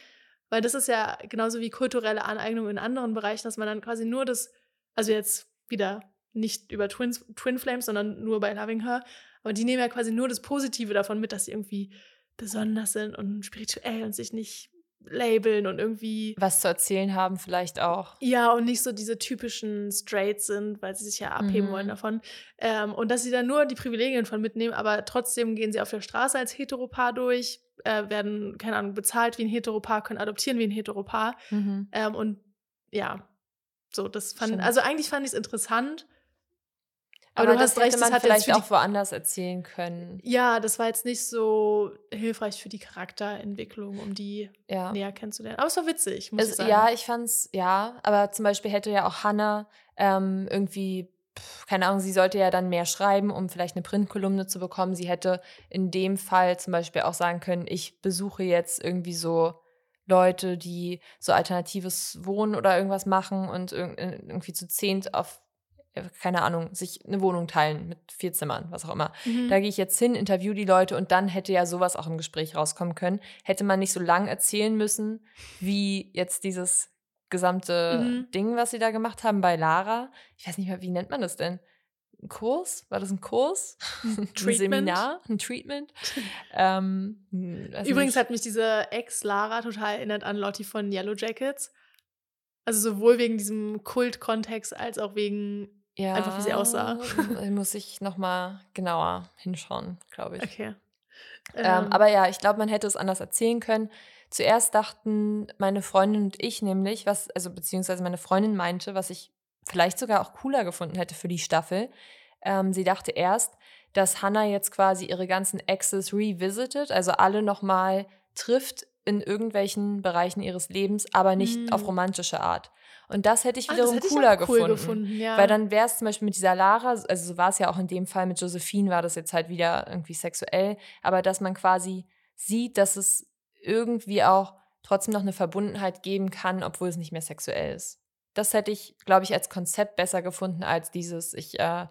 weil das ist ja genauso wie kulturelle Aneignung in anderen Bereichen, dass man dann quasi nur das, also jetzt wieder nicht über Twins, Twin Flames, sondern nur bei Loving Her, aber die nehmen ja quasi nur das Positive davon mit, dass sie irgendwie besonders sind und spirituell und sich nicht labeln und irgendwie was zu erzählen haben vielleicht auch. Ja, und nicht so diese typischen Straights sind, weil sie sich ja abheben mhm. wollen davon. Ähm, und dass sie dann nur die Privilegien von mitnehmen, aber trotzdem gehen sie auf der Straße als Heteropaar durch, äh, werden, keine Ahnung, bezahlt wie ein Heteropaar, können adoptieren wie ein Heteropaar. Mhm. Ähm, und ja, so, das fand, Stimmt. also eigentlich fand ich es interessant. Aber, Aber du das hast recht, hätte das man jetzt vielleicht die auch woanders erzählen können. Ja, das war jetzt nicht so hilfreich für die Charakterentwicklung, um die Ja. näher kennenzulernen. Aber es war witzig, muss ich Es, sagen. ja, ich fand's, ja, aber zum Beispiel hätte ja auch Hannah ähm, irgendwie, keine Ahnung, sie sollte ja dann mehr schreiben, um vielleicht eine Printkolumne zu bekommen. Sie hätte in dem Fall zum Beispiel auch sagen können, ich besuche jetzt irgendwie so Leute, die so alternatives Wohnen oder irgendwas machen und irg- irgendwie zu zehnt auf, ja, keine Ahnung, sich eine Wohnung teilen mit vier Zimmern, was auch immer. Mhm. Da gehe ich jetzt hin, interview die Leute und dann hätte ja sowas auch im Gespräch rauskommen können. Hätte man nicht so lang erzählen müssen, wie jetzt dieses gesamte Mhm. Ding, was sie da gemacht haben bei Lara. Ich weiß nicht mehr, wie nennt man das denn? Ein Kurs? War das ein Kurs? Ein? Seminar? Ein Treatment? ähm, hm, Übrigens nicht. hat mich diese Ex-Lara total erinnert an Lottie von Yellow Jackets. Also sowohl wegen diesem Kult-Kontext als auch wegen. ja, einfach, wie sie aussah. Muss ich nochmal genauer hinschauen, glaube ich. Okay. Ähm, aber ja, ich glaube, man hätte es anders erzählen können. Zuerst dachten meine Freundin und ich nämlich, was, also beziehungsweise meine Freundin meinte, was ich vielleicht sogar auch cooler gefunden hätte für die Staffel. Ähm, sie dachte erst, dass Hannah jetzt quasi ihre ganzen Exes revisited, also alle nochmal trifft in irgendwelchen Bereichen ihres Lebens, aber nicht Mm. auf romantische Art. Und das hätte ich Ah, wiederum hätte ich cooler auch cool gefunden. gefunden ja. Weil dann wäre es zum Beispiel mit dieser Lara, also so war es ja auch in dem Fall mit Josephine, war das jetzt halt wieder irgendwie sexuell, aber dass man quasi sieht, dass es irgendwie auch trotzdem noch eine Verbundenheit geben kann, obwohl es nicht mehr sexuell ist. Das hätte ich, glaube ich, als Konzept besser gefunden als dieses, ich äh,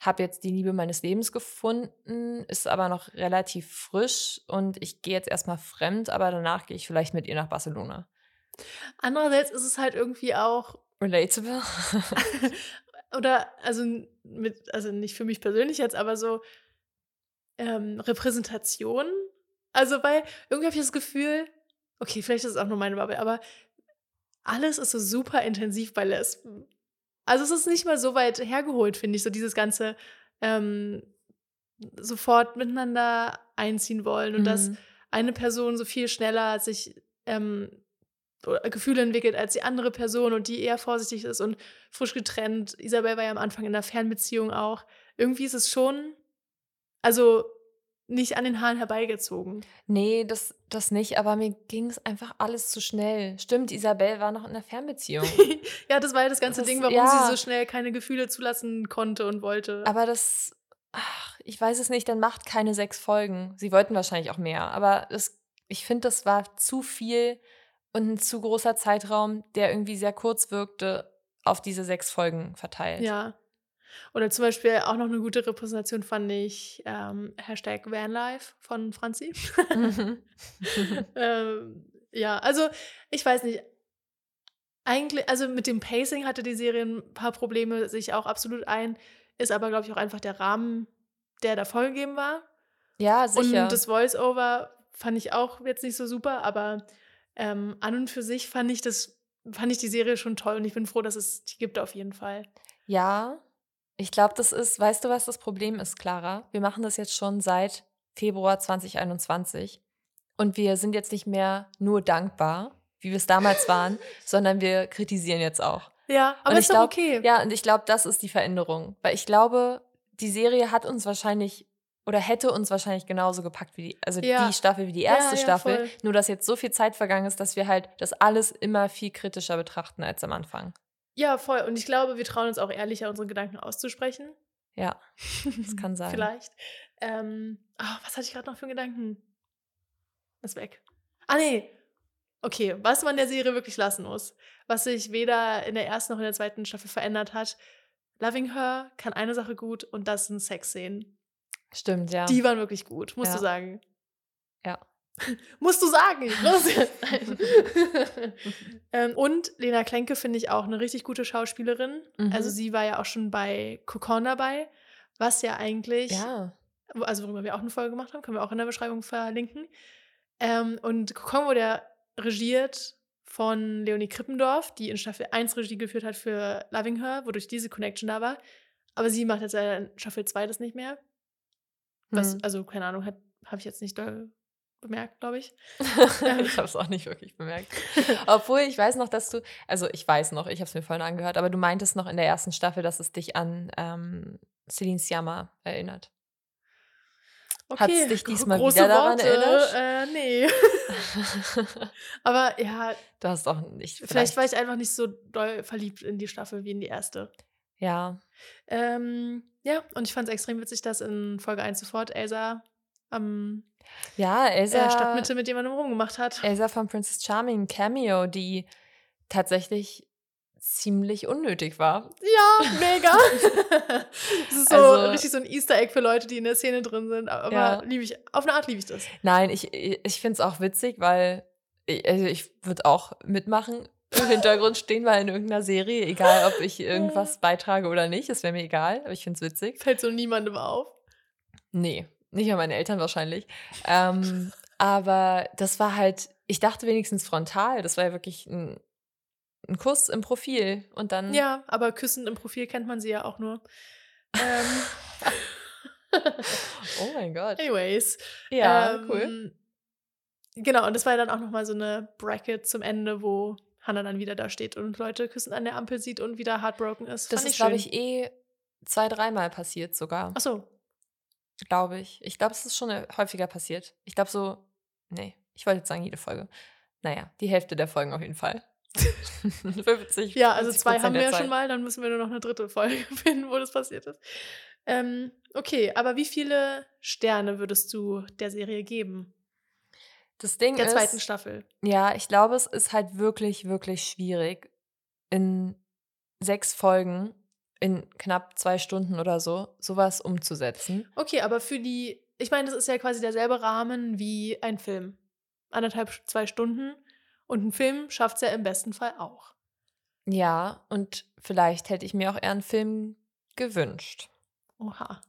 habe jetzt die Liebe meines Lebens gefunden, ist aber noch relativ frisch und ich gehe jetzt erstmal fremd, aber danach gehe ich vielleicht mit ihr nach Barcelona. Andererseits ist es halt irgendwie auch Relatable. oder also mit also nicht für mich persönlich jetzt, aber so ähm, Repräsentation. Also weil irgendwie habe ich das Gefühl, okay, vielleicht ist es auch nur meine Bubble, aber alles ist so super intensiv bei Lesben. Also es ist nicht mal so weit hergeholt, finde ich, so dieses ganze ähm, sofort miteinander einziehen wollen und dass Mhm. eine Person so viel schneller sich ähm, oder Gefühle entwickelt als die andere Person und die eher vorsichtig ist und frisch getrennt. Isabel war ja am Anfang in einer Fernbeziehung auch. Irgendwie ist es schon, also nicht an den Haaren herbeigezogen. Nee, das, das nicht, aber mir ging es einfach alles zu schnell. Stimmt, Isabel war noch in einer Fernbeziehung. ja, das war ja das ganze Das- Ding, warum ja. sie so schnell keine Gefühle zulassen konnte und wollte. aber das, ach, ich weiß es nicht, dann macht keine sechs Folgen. Sie wollten wahrscheinlich auch mehr, aber das, ich finde, das war zu viel und ein zu großer Zeitraum, der irgendwie sehr kurz wirkte, auf diese sechs Folgen verteilt. ja. Oder zum Beispiel auch noch eine gute Repräsentation fand ich ähm, Hashtag Vanlife von Franzi. Mhm. ähm, ja, also ich weiß nicht. Eigentlich, also mit dem Pacing hatte die Serie ein paar Probleme, sich auch absolut ein. Ist aber, glaube ich, auch einfach der Rahmen, der da vorgegeben war. ja, sicher. Und das Voice-Over fand ich auch jetzt nicht so super, aber ähm, an und für sich fand ich das, fand ich die Serie schon toll und ich bin froh, dass es die gibt auf jeden Fall. Ja, ich glaube, das ist, weißt du, was das Problem ist, Clara? Wir machen das jetzt schon seit Februar 2021 und wir sind jetzt nicht mehr nur dankbar, wie wir es damals waren, sondern wir kritisieren jetzt auch. Ja, aber Und ist ich doch glaub, okay. Ja, und ich glaube, das ist die Veränderung, weil ich glaube, die Serie hat uns wahrscheinlich oder hätte uns wahrscheinlich genauso gepackt wie die, also Ja. die Staffel wie die Ja, erste ja, Staffel, voll. nur dass jetzt so viel Zeit vergangen ist, dass wir halt das alles immer viel kritischer betrachten als am Anfang. Ja, voll. Und ich glaube, wir trauen uns auch ehrlicher, unsere Gedanken auszusprechen. Ja, das kann sein. Vielleicht. Ähm, ah, was hatte ich gerade noch für einen Gedanken? Ist weg. Ah, nee. Okay, was man der Serie wirklich lassen muss, was sich weder in der ersten noch in der zweiten Staffel verändert hat. Loving Her kann eine Sache gut und das sind Sexszenen. Stimmt, ja. Die waren wirklich gut, musst Ja. du sagen. Ja. musst du sagen. Ähm, und Lena Klenke finde ich auch eine richtig gute Schauspielerin. Mhm. Also sie war ja auch schon bei Kokon dabei, was ja eigentlich, ja. also worüber wir auch eine Folge gemacht haben, können wir auch in der Beschreibung verlinken. Ähm, und Kokon wurde ja regiert von Leonie Krippendorf, die in Staffel 1 Regie geführt hat für Loving Her, wodurch diese Connection da war. Aber sie macht jetzt leider in Staffel 2 das nicht mehr. Was, Hm. also, keine Ahnung, habe ich jetzt nicht doll bemerkt, glaube ich. ich habe es auch nicht wirklich bemerkt. Obwohl ich weiß noch, dass du, also ich weiß noch, ich habe es mir vorhin angehört, aber du meintest noch in der ersten Staffel, dass es dich an ähm, Celine Sciamma erinnert. Okay, Hat's dich gro- diesmal große wieder daran Worte. erinnert? Äh, nee. Aber ja, du hast auch nicht. vielleicht war ich einfach nicht so doll verliebt in die Staffel wie in die erste. Ja. Ähm, ja, und ich fand es extrem witzig, dass in Folge 1 sofort Elsa am Ja, Elsa. äh, Stadtmitte mit jemandem rumgemacht hat. Elsa von Princess Charming, Cameo, die tatsächlich ziemlich unnötig war. Ja, mega. das ist so Also- richtig so ein Easter Egg für Leute, die in der Szene drin sind. Aber Ja. liebe ich, auf eine Art liebe ich das. Nein, ich, ich finde es auch witzig, weil ich, also ich würde auch mitmachen, im Hintergrund stehen, weil in irgendeiner Serie, egal ob ich irgendwas beitrage oder nicht, es wäre mir egal, aber ich finde es witzig. Fällt so niemandem auf. Nee, nicht an meine Eltern wahrscheinlich. ähm, aber das war halt, ich dachte wenigstens frontal, das war ja wirklich ein, ein Kuss im Profil und dann. Ja, aber küssend im Profil kennt man sie ja auch nur. Ähm, Oh mein Gott. anyways. Ja, ähm, cool. Genau, und das war ja dann auch nochmal so eine Bracket zum Ende, wo Hannah dann wieder da steht und Leute küssen an der Ampel sieht und wieder heartbroken ist. Das Fand ist, glaube ich, eh zwei, dreimal passiert sogar. Ach so. Glaube ich. Ich glaube, es ist schon äh, häufiger passiert. Ich glaube so, nee, ich wollte jetzt sagen, jede Folge. Naja, die Hälfte der Folgen auf jeden Fall. 50. Ja, also 50% zwei haben wir ja schon mal, dann müssen wir nur noch eine dritte Folge finden, wo das passiert ist. Ähm, okay, aber wie viele Sterne würdest du der Serie geben? Das Ding Der ist, zweiten Staffel. ja, ich glaube, es ist halt wirklich, wirklich schwierig, in sechs Folgen, in knapp zwei Stunden oder so, sowas umzusetzen. Okay, aber für die, ich meine, das ist ja quasi derselbe Rahmen wie ein Film. Anderthalb, zwei Stunden. Und ein Film schafft es ja im besten Fall auch. Ja, und vielleicht hätte ich mir auch eher einen Film gewünscht. Oha.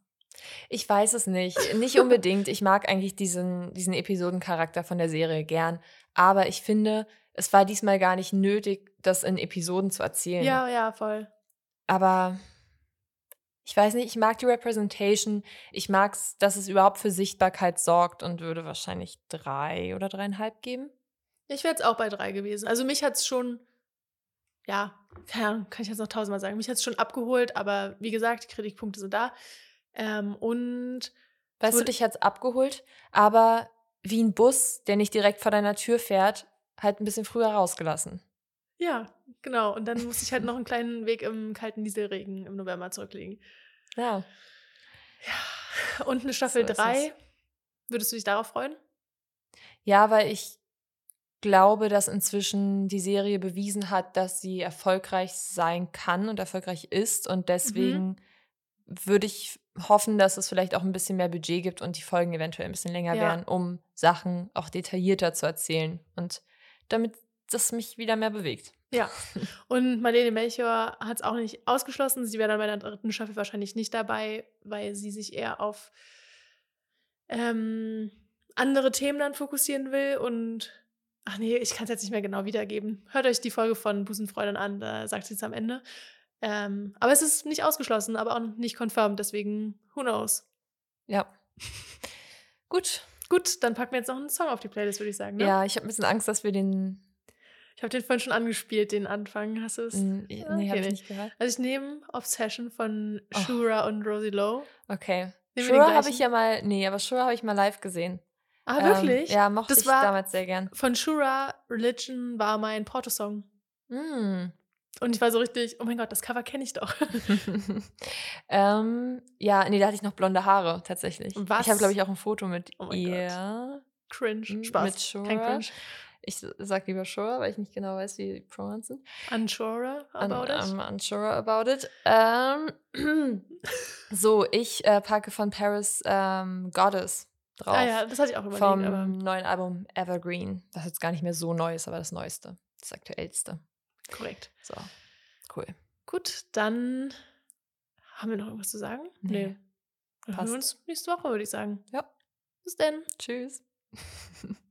Ich weiß es nicht. Nicht unbedingt. Ich mag eigentlich diesen, diesen Episodencharakter von der Serie gern. Aber ich finde, es war diesmal gar nicht nötig, das in Episoden zu erzählen. Ja, ja, voll. Aber ich weiß nicht, ich mag die Representation. Ich mag es, dass es überhaupt für Sichtbarkeit sorgt und würde wahrscheinlich drei oder dreieinhalb geben. Ich wäre jetzt auch bei drei gewesen. Also mich hat es schon, ja, keine Ahnung, kann ich jetzt noch tausendmal sagen, mich hat es schon abgeholt, aber wie gesagt, die Kritikpunkte sind da. Ähm, und Weißt du, dich hat's abgeholt, aber wie ein Bus, der nicht direkt vor deiner Tür fährt, halt ein bisschen früher rausgelassen. Ja, genau. Und dann musste ich halt noch einen kleinen Weg im kalten Dieselregen im November zurücklegen. Ja. Und eine Staffel So ist 3, würdest du dich darauf freuen? Ja, weil ich glaube, dass inzwischen die Serie bewiesen hat, dass sie erfolgreich sein kann und erfolgreich ist. Und deswegen würde ich hoffen, dass es vielleicht auch ein bisschen mehr Budget gibt und die Folgen eventuell ein bisschen länger Ja. werden, um Sachen auch detaillierter zu erzählen. Und damit das mich wieder mehr bewegt. Ja. Und Marlene Melchior hat es auch nicht ausgeschlossen. Sie wäre dann bei der dritten Staffel wahrscheinlich nicht dabei, weil sie sich eher auf ähm, andere Themen dann fokussieren will. Und ach nee, ich kann es jetzt nicht mehr genau wiedergeben. Hört euch die Folge von Busenfreundin an, da sagt sie es am Ende. Ähm, aber es ist nicht ausgeschlossen, aber auch nicht confirmed, deswegen who knows. Ja. Gut. Gut, dann packen wir jetzt noch einen Song auf die Playlist, würde ich sagen. Ne? Ja, ich habe ein bisschen Angst, dass wir den. Ich habe den vorhin schon angespielt, den Anfang. Hast du es? n- Nee, Okay, habe ich nicht gehört. Also ich nehme Obsession von Oh. Shura und Rosie Lowe. Okay. Nehmen Shure habe ich ja mal. Nee, aber Shure habe ich mal live gesehen. Ah, Ähm, wirklich? ja, mochte Das ich war- damals sehr gern. Von Shura Religion war mein Porto-Song. Mm. Und ich war so richtig, oh mein Gott, das Cover kenne ich doch. ähm, ja, nee, da hatte ich noch blonde Haare tatsächlich. Was? Ich habe, glaube ich, auch ein Foto mit Oh mein ihr. Cringe. M- Spaß. mit Shura. Kein Cringe. Ich sag lieber Sure, weil ich nicht genau weiß, wie die Pronouns sind. Unsure about Un- it. I'm unsure about it. Ähm, so, ich äh, packe von Paris ähm, Goddess drauf. ah ja, das hatte ich auch überlegt. vom aber neuen Album Evergreen. Das jetzt gar nicht mehr so neu ist, aber das Neueste. Das aktuellste. korrekt. So, cool. Gut, dann haben wir noch irgendwas zu sagen? Nee. Dann Passt. hören wir uns nächste Woche, würde ich sagen. Ja. Bis denn. Tschüss.